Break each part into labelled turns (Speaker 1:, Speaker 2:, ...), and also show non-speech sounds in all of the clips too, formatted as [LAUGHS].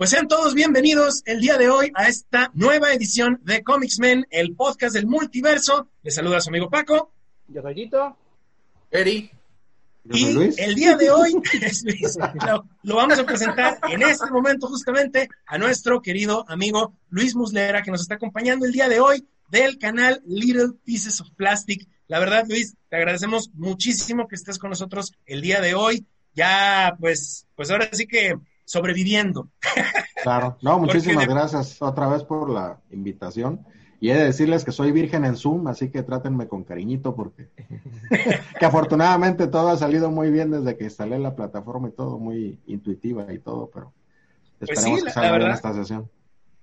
Speaker 1: Pues sean todos bienvenidos el día de hoy a esta nueva edición de Comics Men, el podcast del multiverso. Les saluda su amigo Paco.
Speaker 2: Yo soy Lito.
Speaker 3: Eri.
Speaker 1: Y el día de hoy [LAUGHS] lo, lo, vamos a presentar en este momento justamente a nuestro querido amigo Luis Muslera, que nos está acompañando el día de hoy del canal Little Pieces of Plastic. La verdad, Luis, te agradecemos muchísimo que estés con nosotros el día de hoy. Ya, pues, pues ahora sí que sobreviviendo.
Speaker 4: Claro, no, muchísimas gracias otra vez por la invitación. Y he de decirles que soy virgen en Zoom, así que trátenme con cariñito porque [LAUGHS] que afortunadamente todo ha salido muy bien desde que instalé la plataforma y todo, muy intuitiva y todo, pero
Speaker 1: pues esperemos que salga bien esta sesión.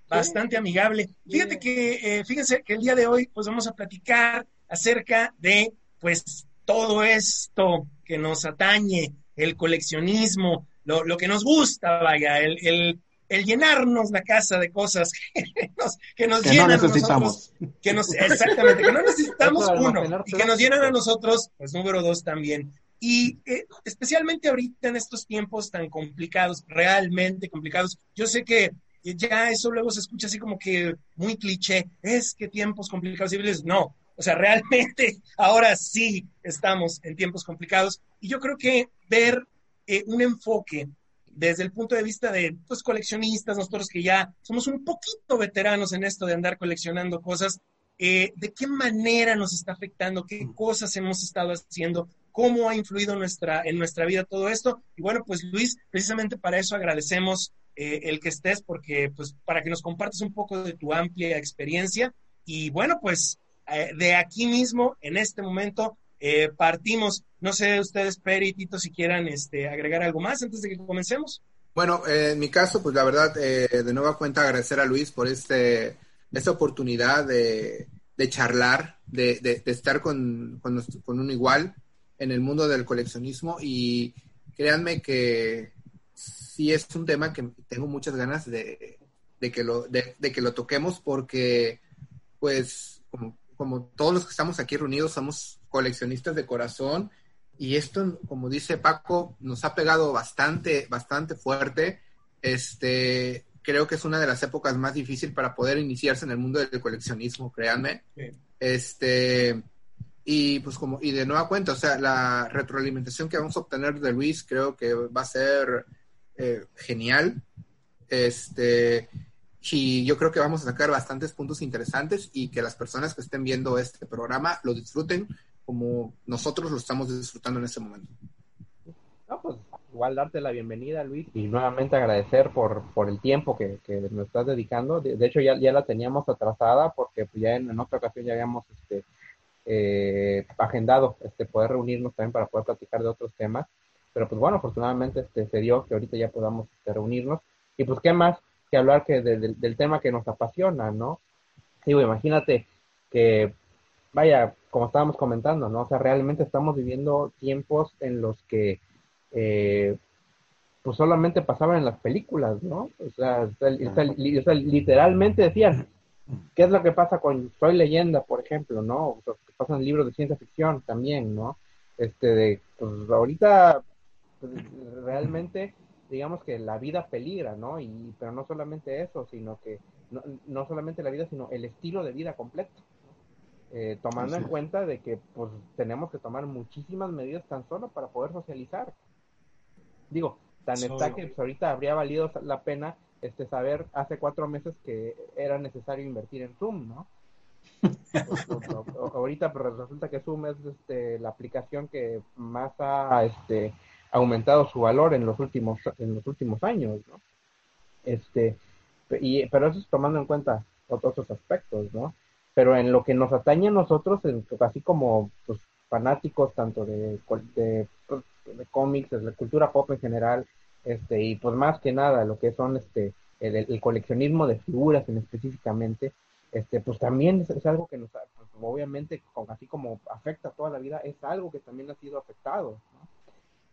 Speaker 1: Bastante amigable. Fíjate que, eh, fíjense que el día de hoy pues vamos a platicar acerca de pues todo esto que nos atañe, el coleccionismo, lo, lo que nos gusta, vaya, el, el, el, llenarnos la casa de cosas [LAUGHS] que nos, que nos llenan
Speaker 4: no necesitamos.
Speaker 1: a nosotros. Que nos, exactamente, que no necesitamos uno y que nos llenan a nosotros, pues número dos también. Y eh, especialmente ahorita en estos tiempos tan complicados, realmente complicados, yo sé que ya eso luego se escucha así como que muy cliché, es que tiempos complicados y no, o sea, realmente [LAUGHS] ahora sí estamos en tiempos complicados y yo creo que ver eh, un enfoque desde el punto de vista de pues, coleccionistas, nosotros que ya somos un poquito veteranos en esto de andar coleccionando cosas, eh, de qué manera nos está afectando, qué cosas hemos estado haciendo, cómo ha influido nuestra, en nuestra vida todo esto. Y bueno, pues Luis, precisamente para eso agradecemos eh, el que estés, porque pues para que nos compartas un poco de tu amplia experiencia. Y bueno, pues de aquí mismo, en este momento, eh, partimos. No sé ustedes, Peri Tito, si quieran este, agregar algo más antes de que comencemos.
Speaker 3: Bueno, eh, en mi caso, pues la verdad, eh, de nueva cuenta agradecer a Luis por este, esta oportunidad de, charlar, de, estar con, con, con, un igual en el mundo del coleccionismo y créanme que sí es un tema que tengo muchas ganas de que, lo, de, que lo toquemos porque, pues, como, como todos los que estamos aquí reunidos, somos coleccionistas de corazón y esto, como dice Paco, nos ha pegado bastante, bastante fuerte. Este, creo que es una de las épocas más difíciles para poder iniciarse en el mundo del coleccionismo, créanme. Este, y pues como, y de nueva cuenta, o sea, la retroalimentación que vamos a obtener de Luis creo que va a ser eh, genial. Este, y yo creo que vamos a sacar bastantes puntos interesantes y que las personas que estén viendo este programa lo disfruten como nosotros lo estamos disfrutando en este momento.
Speaker 2: No, pues igual darte la bienvenida, Luis, y nuevamente agradecer por, por el tiempo que, que nos estás dedicando. De, hecho, ya, ya la teníamos atrasada porque pues, ya en, otra ocasión ya habíamos este, eh, agendado este, poder reunirnos también para poder platicar de otros temas. Pero pues bueno, afortunadamente este, se dio que ahorita ya podamos este, reunirnos. Y pues qué más que hablar que del tema que nos apasiona, ¿no? Digo, imagínate que vaya, como estábamos comentando, ¿no? O sea, realmente estamos viviendo tiempos en los que, eh, pues solamente pasaban en las películas, ¿no? O sea, literalmente decían, ¿qué es lo que pasa con Soy Leyenda, por ejemplo, ¿no? Pasan libros de ciencia ficción también, ¿no? Este, de, pues ahorita, pues, realmente, digamos que la vida peligra, ¿no? Y, pero no solamente eso, sino que, no, no solamente la vida, sino el estilo de vida completo. Eh, tomando en cuenta de que pues tenemos que tomar muchísimas medidas tan solo para poder socializar. Digo, tan está que pues, ahorita habría valido la pena este saber hace cuatro meses que era necesario invertir en Zoom, ¿no? [LAUGHS] ahorita pero pues, resulta que Zoom es este, la aplicación que más ha este, aumentado su valor en los últimos en los últimos años, ¿no? Este, y, pero eso es tomando en cuenta otros aspectos, ¿no? Pero en lo que nos atañe a nosotros, así como pues, fanáticos tanto de, de, pues, de, cómics, de la cultura pop en general, este, y pues más que nada lo que son este el, coleccionismo de figuras en específicamente, este, pues también es, algo que nos, pues, obviamente, así como afecta toda la vida, es algo que también ha sido afectado,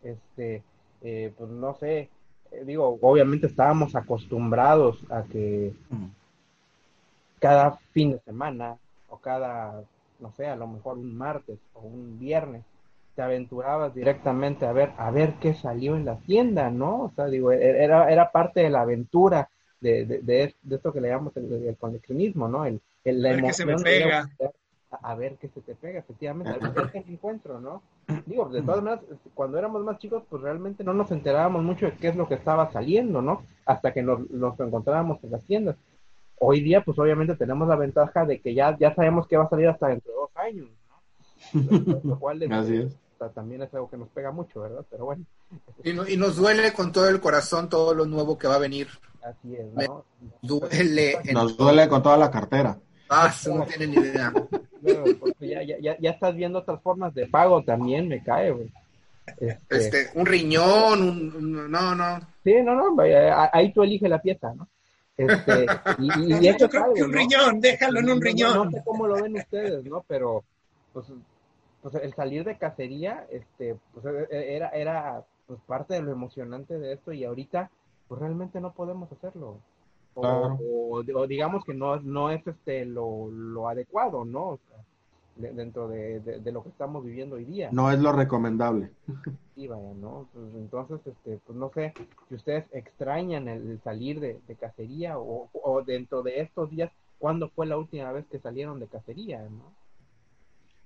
Speaker 2: Este, eh, pues no sé, eh, digo, obviamente estábamos acostumbrados a que cada fin de semana o cada, no sé, a lo mejor un martes o un viernes, te aventurabas directamente a ver, a ver qué salió en la tienda, ¿no? O sea, digo, e-, era, era parte de la aventura de, de, esto que le llamamos el, el conexionismo, ¿no? El, el
Speaker 1: la emoción que se me pega.
Speaker 2: A, ver qué se te pega, efectivamente, a ver qué encuentro, ¿no? Digo, de todas maneras, cuando éramos más chicos, pues realmente no nos enterábamos mucho de qué es lo que estaba saliendo, ¿no? Hasta que nos, nos encontrábamos en las tiendas. Hoy día, pues obviamente tenemos la ventaja de que ya, ya sabemos que va a salir hasta dentro de dos años, ¿no? Lo, cual
Speaker 4: Así es
Speaker 2: también es algo que nos pega mucho, ¿verdad? Pero bueno.
Speaker 3: Y, nos duele con todo el corazón todo lo nuevo que va a venir.
Speaker 2: Así es, ¿no?
Speaker 3: duele.
Speaker 4: Nos duele con toda la cartera.
Speaker 3: Ah, no tienen ni idea.
Speaker 2: ya, ya, ya, estás viendo otras formas de pago también, me cae, güey.
Speaker 3: Este, este, un riñón, un, no, no.
Speaker 2: Sí, no, no, ahí tú eliges la pieza, ¿no? Este, y, y,
Speaker 1: Yo creo que un riñón, déjalo en un riñón.
Speaker 2: No, sé cómo lo ven ustedes, ¿no? Pero, pues, pues el salir de cacería, este, pues e, e, era, era pues parte de lo emocionante de esto y ahorita, pues realmente no podemos hacerlo. O, digamos que no, no es este lo, lo adecuado, ¿no? Dentro de, de, lo que estamos viviendo hoy día.
Speaker 4: No es lo recomendable. [LAUGHS]
Speaker 2: Sí, vaya, ¿no? Pues, entonces, este, pues no sé si ustedes extrañan el, salir de, de cacería o, o, dentro de estos días, ¿cuándo fue la última vez que salieron de cacería, ¿no?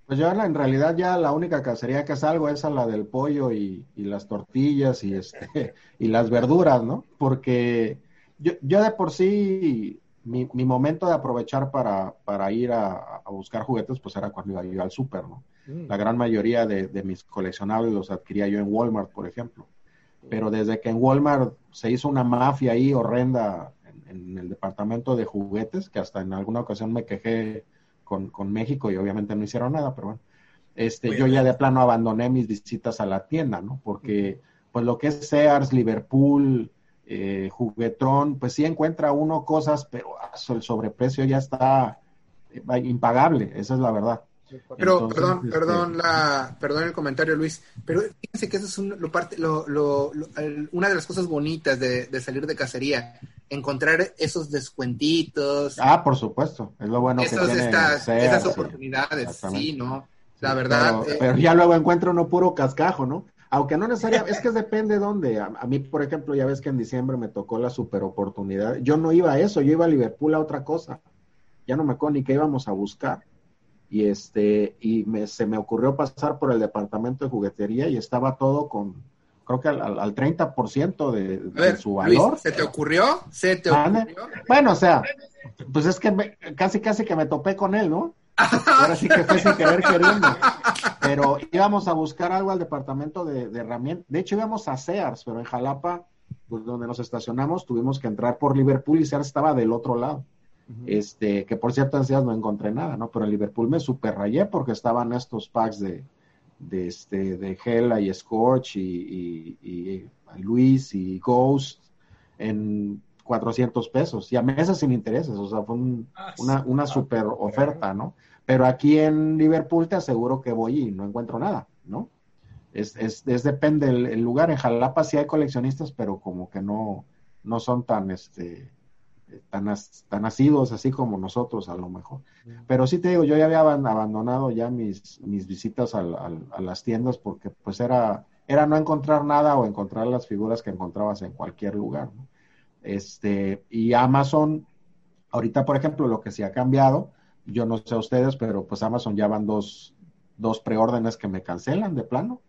Speaker 4: Pues yo en realidad ya la única cacería que salgo es a la del pollo y, las tortillas y este [LAUGHS] y las verduras, ¿no? Porque yo, yo de por sí mi, mi momento de aprovechar para, para ir a, buscar juguetes pues era cuando iba yo al súper, ¿no? Mm. La gran mayoría de, mis coleccionables los adquiría yo en Walmart, por ejemplo. Pero desde que en Walmart se hizo una mafia ahí horrenda en, en el departamento de juguetes, que hasta en alguna ocasión me quejé con, con México y obviamente no hicieron nada, pero bueno. Este, yo ya de plano abandoné mis visitas a la tienda, ¿no? Porque, pues lo que es Sears, Liverpool, eh, Juguetron, pues sí encuentra uno cosas, pero ah, el sobreprecio ya está eh, impagable, esa es la verdad.
Speaker 3: Pero, perdón, este, perdón, la, perdón el comentario, Luis, pero fíjense que eso es lo parte, lo, lo, una de las cosas bonitas de, de, salir de cacería, encontrar esos descuentitos.
Speaker 4: Ah, por supuesto, es lo bueno que tiene
Speaker 3: estas, esas oportunidades, sí, ¿no? La verdad.
Speaker 4: Eh, pero, ya luego encuentra uno puro cascajo, ¿no? Aunque no necesariamente, es que [LAUGHS] depende dónde. A, a, mí, por ejemplo, ya ves que en diciembre me tocó la super oportunidad. Yo no iba a eso, yo iba a Liverpool a otra cosa. Ya no me acuerdo ni qué íbamos a buscar y este y me, se me ocurrió pasar por el departamento de juguetería y estaba todo con creo que al, al 30% de, de su valor.
Speaker 3: ¿Se te ocurrió? ¿Se te ocurrió?
Speaker 4: Bueno, o sea, pues es que casi casi que me topé con él, ¿no? Ahora sí que fue sin querer queriendo. [LAUGHS] Pero íbamos a buscar algo al departamento de, de herramientas. De hecho, íbamos a Sears, pero en Jalapa, pues donde nos estacionamos, tuvimos que entrar por Liverpool y Sears estaba del otro lado. Este, que por cierto en Sears no encontré nada, ¿no? Pero en Liverpool me super rayé porque estaban estos packs de, de este, de Hela y Scorch y, y, Luis y Ghost en 400 pesos y a meses sin intereses, o sea, fue ah, una, una super oferta, ¿no? Pero aquí en Liverpool te aseguro que voy y no encuentro nada, ¿no? Es, es, es depende del lugar. En Jalapa sí hay coleccionistas, pero como que no, no son tan, este, tan, tan nacidos así como nosotros a lo mejor. Pero sí te digo, yo ya había abandonado ya mis, mis visitas a las tiendas porque pues era, era no encontrar nada o encontrar las figuras que encontrabas en cualquier lugar. Este, y Amazon, ahorita por ejemplo, lo que sí ha cambiado, yo no sé a ustedes, pero pues Amazon ya van dos, dos preórdenes que me cancelan de plano.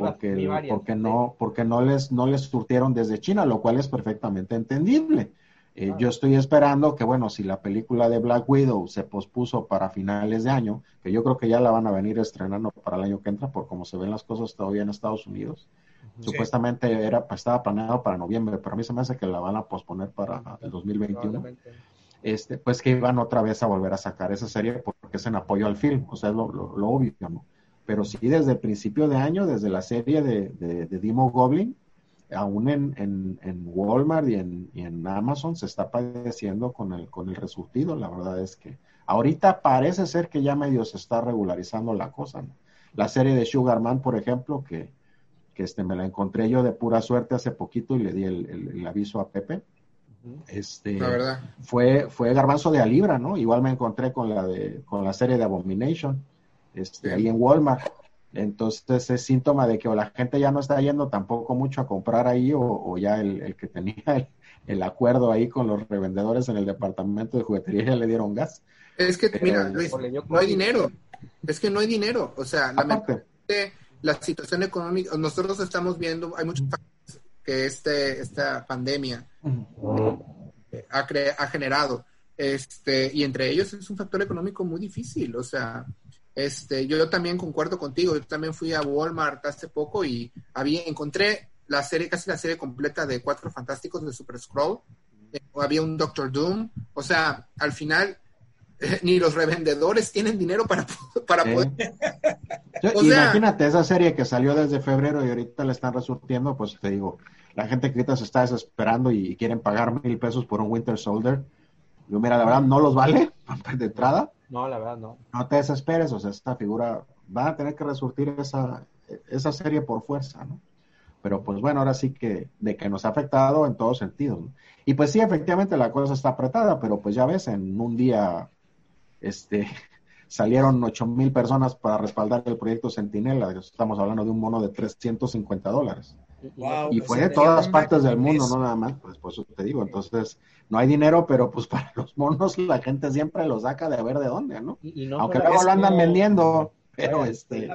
Speaker 4: Porque, porque no, porque no les, no les surtieron desde China, lo cual es perfectamente entendible. Eh, yo estoy esperando que, bueno, si la película de Black Widow se pospuso para finales de año, que yo creo que ya la van a venir estrenando para el año que entra, por cómo se ven las cosas todavía en Estados Unidos. Supuestamente era, estaba planeado para noviembre, pero a mí se me hace que la van a posponer para el 2021. Este, pues que iban otra vez a volver a sacar esa serie porque es en apoyo al film, o sea, es lo, obvio, ¿no? Pero sí, desde el principio de año, desde la serie de, de, de Goblin, aún en, en, en Walmart y en, en, Amazon se está padeciendo con el, con el resurtido. La verdad es que ahorita parece ser que ya medio se está regularizando la cosa. La serie de Sugarman, por ejemplo, que, que este, me la encontré yo de pura suerte hace poquito y le di el, el, aviso a Pepe. Este,
Speaker 3: la verdad.
Speaker 4: Fue, fue Garbanzo de Alibra, ¿no? Igual me encontré con la, de, con la serie de Abomination, este, ahí en Walmart Entonces es síntoma de que o la gente ya no está yendo tampoco mucho a comprar ahí o, ya el, que tenía el, acuerdo ahí con los revendedores en el departamento de juguetería ya le dieron gas.
Speaker 3: Es que, mira, Luis, no hay dinero. Es que no hay dinero. O sea, la situación económica, nosotros estamos viendo, hay muchos que este, esta pandemia ha, ha generado. Este, y entre ellos es un factor económico muy difícil. O sea, este, yo, también concuerdo contigo, yo también fui a Walmart hace poco y había, encontré la serie, casi la serie completa de Cuatro Fantásticos de Super Scroll. Eh, había un Doctor Doom. O sea, al final, [LAUGHS] ni los revendedores tienen dinero para, [LAUGHS] para poder. [LAUGHS]
Speaker 4: imagínate esa serie que salió desde febrero y ahorita le están resurtiendo, pues te digo, la gente que ahorita se está desesperando y quieren pagar mil pesos por un Winter Soldier. Yo, mira, la verdad, no los vale de entrada
Speaker 2: no, la verdad no.
Speaker 4: No te desesperes, o sea, esta figura va a tener que resurtir esa, esa serie por fuerza, ¿no? Pero pues bueno, ahora sí que de que nos ha afectado en todos sentidos. ¿no? Y pues sí, efectivamente la cosa está apretada, pero pues ya ves, en un día este, [LAUGHS] salieron ocho mil personas para respaldar el proyecto Centinela. Estamos hablando de un mono de 350 dólares. y fue de todas partes del mundo, no nada más, pues por eso te digo. Entonces, no hay dinero, pero pues [LAUGHS] para los monos la gente siempre los saca de ver de dónde, ¿no? Aunque luego lo andan vendiendo, pero este...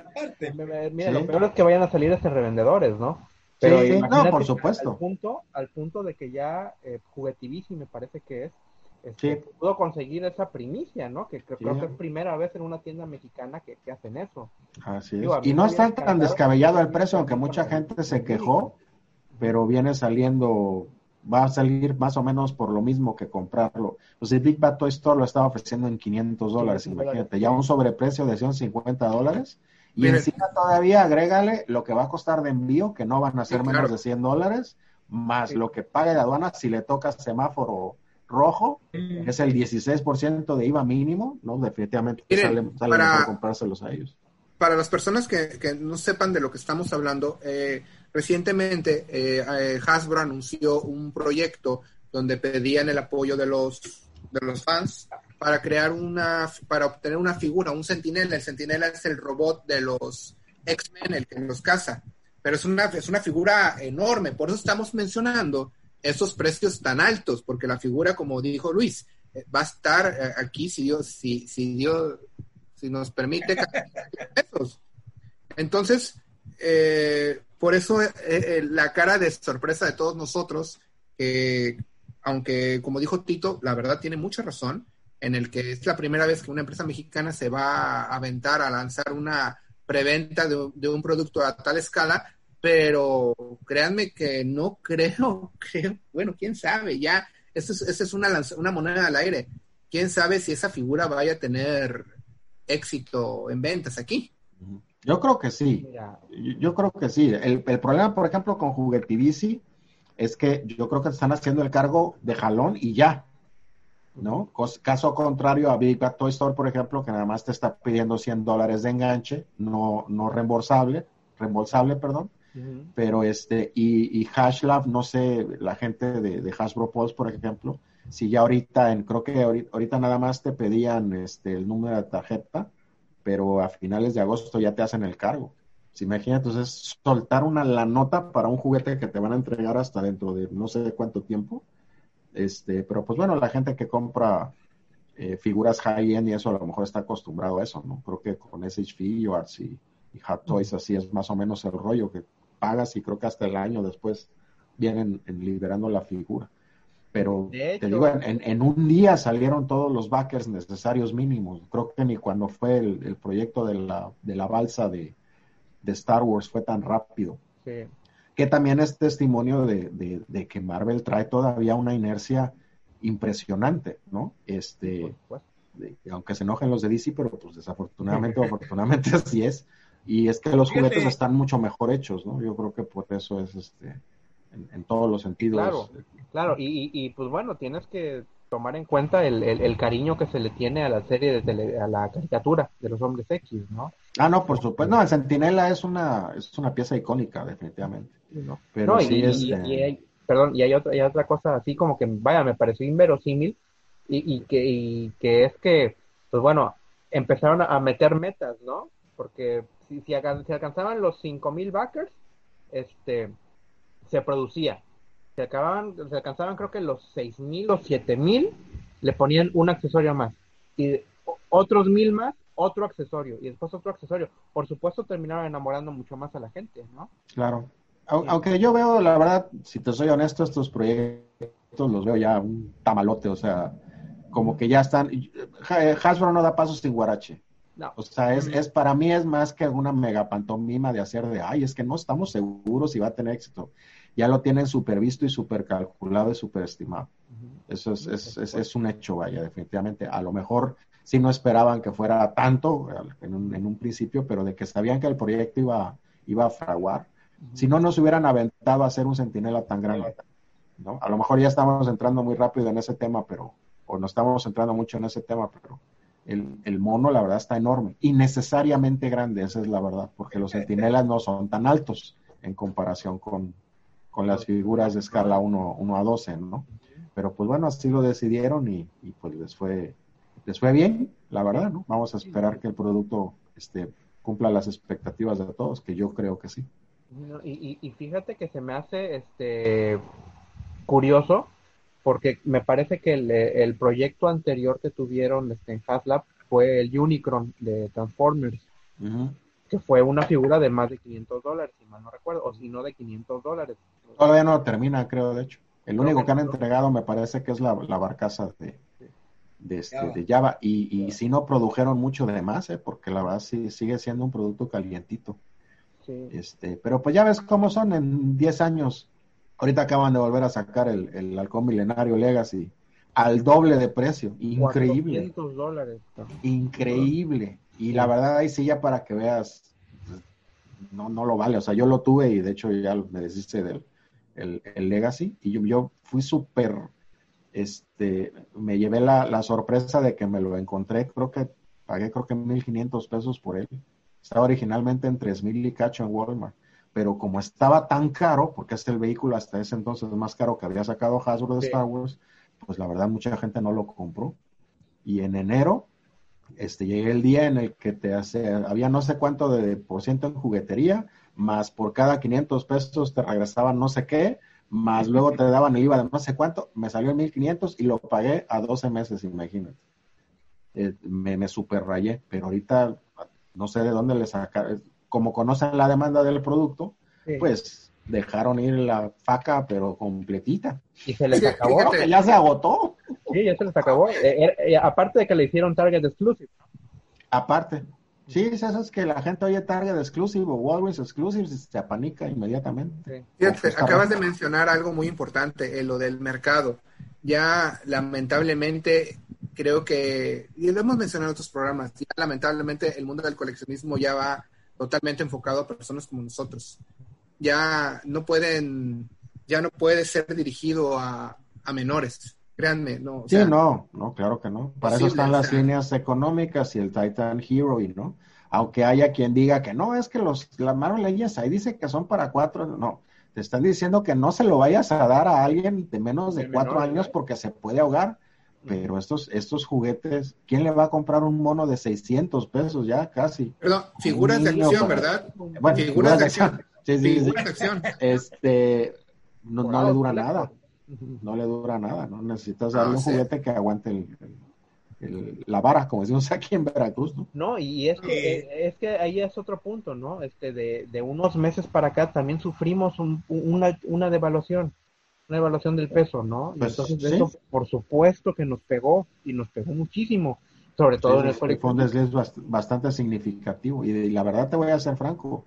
Speaker 2: Mira, lo peor es que vayan a salir este revendedores, ¿no?
Speaker 4: Pero sí, no, por supuesto.
Speaker 2: Al punto, al punto de que ya eh, Juguetivici me parece que es, este, pudo conseguir esa primicia, ¿no? Que, creo que es primera vez en una tienda mexicana que, hacen eso.
Speaker 4: Así es. y no está tan descabellado el precio, aunque mucha gente se quejó, pero viene saliendo va a salir más o menos por lo mismo que comprarlo. Pues el Big Bad Toy Store lo estaba ofreciendo en 500 dólares, imagínate, ya un sobreprecio de 150 dólares. Y encima todavía agrégale lo que va a costar de envío, que no van a ser menos de 100 dólares, más lo que pague de aduana si le toca semáforo rojo, es el 16% de IVA mínimo, ¿no? Definitivamente sale, sale para, comprárselos a ellos.
Speaker 3: Para las personas que, que, no sepan de lo que estamos hablando, eh, Recientemente, eh, eh, Hasbro anunció un proyecto donde pedían el apoyo de los, de los fans para crear una, para obtener una figura, un sentinela. El sentinela es el robot de los X-Men, el que los caza. Pero es una, es una figura enorme. Por eso estamos mencionando esos precios tan altos, porque la figura, como dijo Luis, eh, va a estar aquí si Dios, si, si Dios, si nos permite [LAUGHS] pesos. Entonces, eh, por eso eh, eh, la cara de sorpresa de todos nosotros, que aunque como dijo Tito, la verdad tiene mucha razón, en el que es la primera vez que una empresa mexicana se va a aventar a lanzar una preventa de, un producto a tal escala, pero créanme que no [LAUGHS] creo, creo bueno, quién sabe, ya, esa es, una, una moneda al aire, quién sabe si esa figura vaya a tener éxito en ventas aquí.
Speaker 4: Yo creo que sí. Yo, creo que sí. El, problema, por ejemplo, con Juguetivici es que yo creo que están haciendo el cargo de jalón y ya. ¿No? Caso contrario a Big Bad Toy Store, por ejemplo, que nada más te está pidiendo 100 dólares de enganche, no, no reembolsable, reembolsable, perdón. Pero este, y, y Hashlab, no sé, la gente de, de Hasbro Pulse, por ejemplo, si ya ahorita, en, creo que ahorita, ahorita nada más te pedían este, el número de tarjeta, pero a finales de agosto ya te hacen el cargo. Si imagínate, entonces soltar una la nota para un juguete que te van a entregar hasta dentro de no sé cuánto tiempo. Este, pero pues bueno, la gente que compra eh, figuras high-end y eso a lo mejor está acostumbrado a eso, ¿no? Creo que con SH y, y Hot Toys así es más o menos el rollo que pagas y creo que hasta el año después vienen liberando la figura. Pero te digo, en, un día salieron todos los backers necesarios mínimos. Creo que ni cuando fue el, proyecto de la, de la balsa de, Star Wars fue tan rápido. Que también es testimonio de, que Marvel trae todavía una inercia impresionante, ¿no? Este, aunque se enojen los de DC, pero pues desafortunadamente o afortunadamente [LAUGHS] así es. Y es que los juguetes están mucho mejor hechos, ¿no? Yo creo que por eso es este en, todos los sentidos.
Speaker 2: Claro, claro, y, y, pues bueno, tienes que tomar en cuenta el, el, cariño que se le tiene a la serie, de a la caricatura de los hombres X, ¿no?
Speaker 4: Ah, no, por supuesto. No, el Centinela es una, es una pieza icónica, definitivamente.
Speaker 2: No. Pero sí y, es, hay, perdón, y hay otra, hay otra cosa así como que, vaya, me pareció inverosímil y, y, que, y que es que, pues bueno, empezaron a meter metas, ¿no? Porque si, si, alcanzaban los 5000 backers, este, se producía. Si, acababan, se alcanzaban creo que los 6000 o 7000, le ponían un accesorio más. Y otros mil más, otro accesorio. Y después otro accesorio. Por supuesto, terminaron enamorando mucho más a la gente, ¿no?
Speaker 4: Claro. Aunque yo veo, la verdad, si te soy honesto, estos proyectos los veo ya un tamalote, o sea, como que ya están. Hasbro no da pasos sin guarache. No. O sea, es, es para mí es más que una mega pantomima de hacer de, ay, es que no estamos seguros si va a tener éxito. Ya lo tienen supervisto y super calculado y super estimado. Eso es, es, es, es, un hecho, vaya, definitivamente. A lo mejor sí no esperaban que fuera tanto en un, en un principio, pero de que sabían que el proyecto iba, iba a fraguar. Si no, no se hubieran aventado a hacer un centinela tan grande. ¿no? A lo mejor ya estamos entrando muy rápido en ese tema, pero, o no estamos entrando mucho en ese tema, pero el, mono, la verdad, está enorme y necesariamente grande, esa es la verdad, porque los centinelas no son tan altos en comparación con, las figuras de escala 1, 1 a 12, ¿no? Pero pues bueno, así lo decidieron y, pues les fue, les fue bien, la verdad, ¿no? Vamos a esperar que el producto este, cumpla las expectativas de todos, que yo creo que sí.
Speaker 2: y, y, fíjate que se me hace este curioso porque me parece que el, proyecto anterior que tuvieron este, en HasLab fue el Unicron de Transformers, que fue una figura de más de 500 dólares, si mal no recuerdo, o si no de 500 dólares.
Speaker 4: Todavía no termina, creo, de hecho. El único que han entregado me parece que es la, barcaza de, de, este, Java. Y, y si no produjeron mucho de más, ¿eh? porque la verdad sí, sigue siendo un producto calientito. Este, pero pues ya ves cómo son en 10 años Ahorita acaban de volver a sacar el, el halcón milenario Legacy al doble de precio. Increíble.
Speaker 2: dólares.
Speaker 4: Increíble. Y la verdad, ahí sí, ya para que veas, no, no lo vale. O sea, yo lo tuve y de hecho ya me deshice del el, Legacy. Y yo, yo fui súper, este, me llevé la, la, sorpresa de que me lo encontré. Creo que pagué, creo que 1.500 pesos por él. Estaba originalmente en 3.000 y cacho en Walmart pero como estaba tan caro, porque es el vehículo hasta ese entonces más caro que había sacado Hasbro de Star Wars, pues la verdad mucha gente no lo compró. Y en enero, este, llegué el día en el que te hace, había no sé cuánto de por ciento en juguetería, más por cada 500 pesos te regresaban no sé qué, más luego te daban el IVA de no sé cuánto, me salió en 1500 y lo pagué a 12 meses, imagínate. Eh, me, me super rayé, pero ahorita no sé de dónde le sacaron, como conocen la demanda del producto, pues dejaron ir la faca, pero completita.
Speaker 2: Y se les acabó.
Speaker 4: ya se agotó.
Speaker 2: Sí, ya se les acabó. Eh, eh, aparte de que le hicieron Target Exclusive.
Speaker 4: Aparte. Sí, eso es que la gente oye Target Exclusive o Walgreens Exclusive se apanica inmediatamente.
Speaker 3: Fíjate, acabas de mencionar algo muy importante, eh, lo del mercado. Ya lamentablemente creo que, y lo hemos mencionado en otros programas, ya lamentablemente el mundo del coleccionismo ya va totalmente enfocado a personas como nosotros. Ya no pueden, ya no puede ser dirigido a, menores. Créanme, no.
Speaker 4: sí, no, no, claro que no. Para eso están las líneas económicas y el Titan Hero, y no. Aunque haya quien diga que no, es que los, las leyes ahí dice que son para cuatro, no. Te están diciendo que no se lo vayas a dar a alguien de menos de, cuatro años porque se puede ahogar pero estos, estos juguetes, ¿quién le va a comprar un mono de 600 pesos ya casi?
Speaker 3: Perdón, figuras de acción, ¿verdad?
Speaker 4: Bueno, figuras, de acción. Sí, sí, figuras de acción. Este, no, no, le dura nada. No le dura nada, ¿no? Necesitas darle un juguete que aguante el, la vara, como decimos aquí en Veracruz, ¿no?
Speaker 2: No, y es que, eh, es que ahí es otro punto, ¿no? Este, de, de unos meses para acá también sufrimos un, una, una devaluación una evaluación del peso, ¿no? Pues, entonces eso, por supuesto que nos pegó y nos pegó muchísimo, sobre todo en el
Speaker 4: fondo es bastante significativo y, la verdad te voy a ser franco,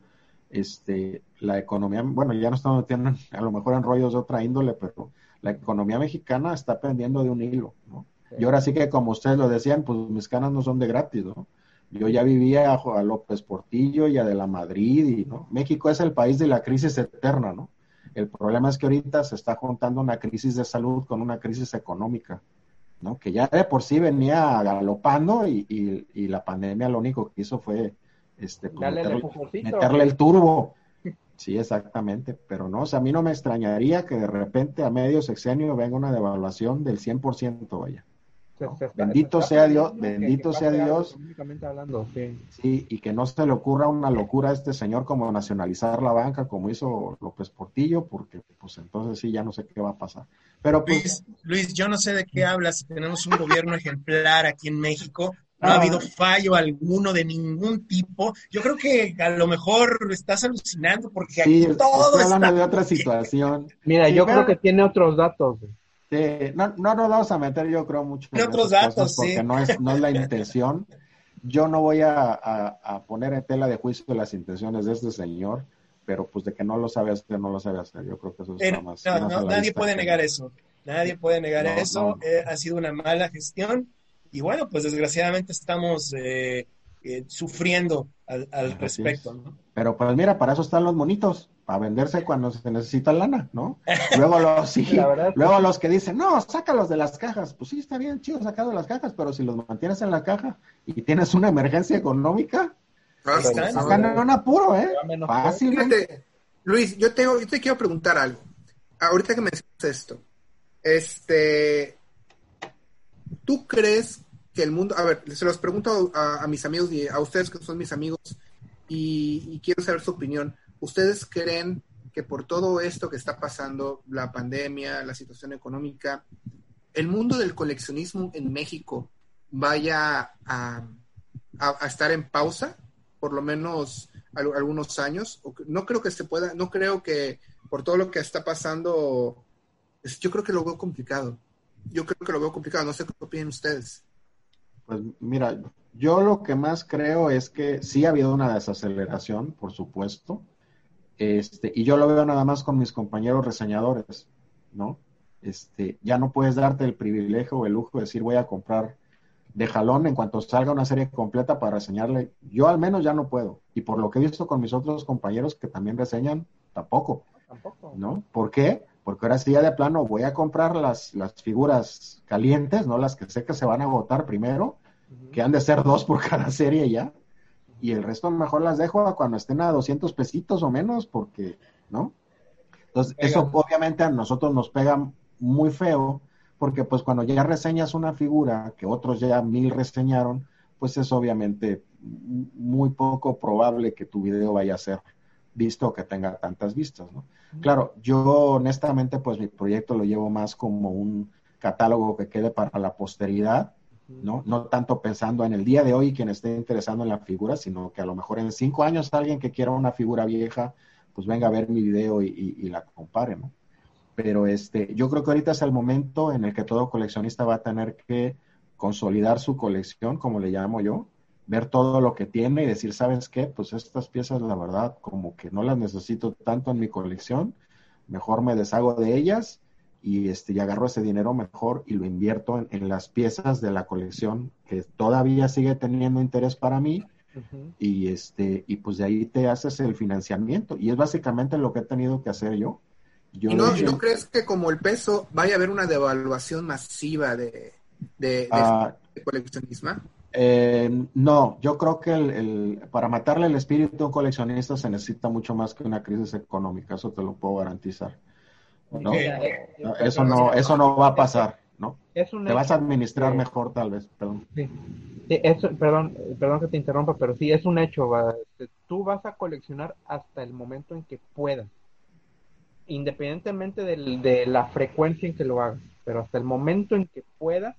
Speaker 4: este, la economía, bueno, ya no estamos metiendo a lo mejor en rollos de otra índole, pero la economía mexicana está pendiendo de un hilo, ¿no? Y ahora sí que como ustedes lo decían, pues mis canas no son de gratis, ¿no? Yo ya vivía a, a López Portillo y a de la Madrid y, ¿no? México es el país de la crisis eterna, ¿no? El problema es que ahorita se está juntando una crisis de salud con una crisis económica, ¿no? Que ya de por sí venía galopando y, y, la pandemia lo único que hizo fue este, pues, meterle, el turbo. Sí, exactamente, pero no, o sea, a mí no me extrañaría que de repente a medio sexenio venga una devaluación del 100%, vaya. Bendito sea Dios, bendito sea Dios. sí. y que no se le ocurra una locura a este señor como nacionalizar la banca, como hizo López Portillo, porque pues entonces sí, ya no sé qué va a pasar. Pero
Speaker 1: pues, Luis, yo no sé de qué hablas. Tenemos un gobierno ejemplar aquí en México. No ha ah. habido fallo alguno de ningún tipo. Yo creo que a lo mejor estás alucinando porque aquí todo
Speaker 4: está hablando de otra situación.
Speaker 2: Mira, yo creo que tiene otros datos.
Speaker 4: Sí, no, no nos vamos a meter, yo creo, mucho
Speaker 1: en otros datos,
Speaker 4: porque no es, no es la intención. Yo no voy a, a, poner en tela de juicio las intenciones de este señor, pero pues de que no lo sabe hacer, no lo sabe hacer. Yo creo que eso es
Speaker 1: más. No, nadie puede negar eso. Nadie puede negar eso. Eh, ha sido una mala gestión. Y bueno, pues desgraciadamente estamos eh, eh, sufriendo al, al respecto.
Speaker 4: Pero pues mira, para eso están los monitos para venderse cuando se necesita lana, ¿no? [LAUGHS] Luego los, sí, luego los que dicen, no, sácalos de las cajas. Pues sí, está bien chido sacado de las cajas, pero si los mantienes en la caja y tienes una emergencia económica, ah, están en un apuro, ¿eh? Fácilmente.
Speaker 3: Luis, yo, tengo, yo te quiero preguntar algo. Ahorita que me dices esto, este, ¿tú crees que el mundo, a ver, se los pregunto a, mis amigos y a ustedes que son mis amigos y quiero saber su opinión ¿Ustedes creen que por todo esto que está pasando, la pandemia, la situación económica, el mundo del coleccionismo en México vaya a, estar en pausa, por lo menos algunos años? No creo que se pueda, no creo que por todo lo que está pasando, yo creo que lo veo complicado. Yo creo que lo veo complicado, no sé qué opinan ustedes.
Speaker 4: Pues mira, yo lo que más creo es que sí ha habido una desaceleración, por supuesto. Este, y yo lo veo nada más con mis compañeros reseñadores, ¿no? Este, ya no puedes darte el privilegio o el lujo de decir voy a comprar de jalón en cuanto salga una serie completa para reseñarle. Yo al menos ya no puedo. Y por lo que he visto con mis otros compañeros que también reseñan, tampoco. Tampoco. ¿No? ¿Por qué? Porque ahora sí ya de plano voy a comprar las, las figuras calientes, ¿no? Las que sé que se van a agotar primero, que han de ser dos por [LAUGHS] cada serie ya y el resto mejor las dejo cuando estén a 200 pesitos o menos, porque, ¿no? Entonces, eso obviamente a nosotros nos pega muy feo, porque pues cuando ya reseñas una figura que otros ya mil reseñaron, pues es obviamente muy poco probable que tu video vaya a ser visto o que tenga tantas vistas, ¿no? Claro, yo honestamente pues mi proyecto lo llevo más como un catálogo que quede para la posteridad, ¿no? No tanto pensando en el día de hoy quien esté interesado en la figura, sino que a lo mejor en cinco años alguien que quiera una figura vieja, pues venga a ver mi video y, la compare, ¿no? Pero este, yo creo que ahorita es el momento en el que todo coleccionista va a tener que consolidar su colección, como le llamo yo, ver todo lo que tiene y decir, ¿sabes qué? Pues estas piezas, la verdad, como que no las necesito tanto en mi colección, mejor me deshago de ellas y este y agarro ese dinero mejor y lo invierto en, las piezas de la colección que todavía sigue teniendo interés para mí y este y pues de ahí te haces el financiamiento y es básicamente lo que he tenido que hacer yo.
Speaker 3: yo ¿Y, no, crees que como el peso vaya a haber una devaluación masiva de, de, ah, coleccionismo?
Speaker 4: Eh, no, yo creo que el, para matarle el espíritu a un coleccionista se necesita mucho más que una crisis económica, eso te lo puedo garantizar. ¿no? eso no, eso no va a pasar, ¿no? te vas a administrar mejor tal vez, perdón.
Speaker 2: Sí. perdón, perdón que te interrumpa, pero sí, es un hecho, este, tú vas a coleccionar hasta el momento en que puedas, independientemente de la frecuencia en que lo hagas, pero hasta el momento en que puedas,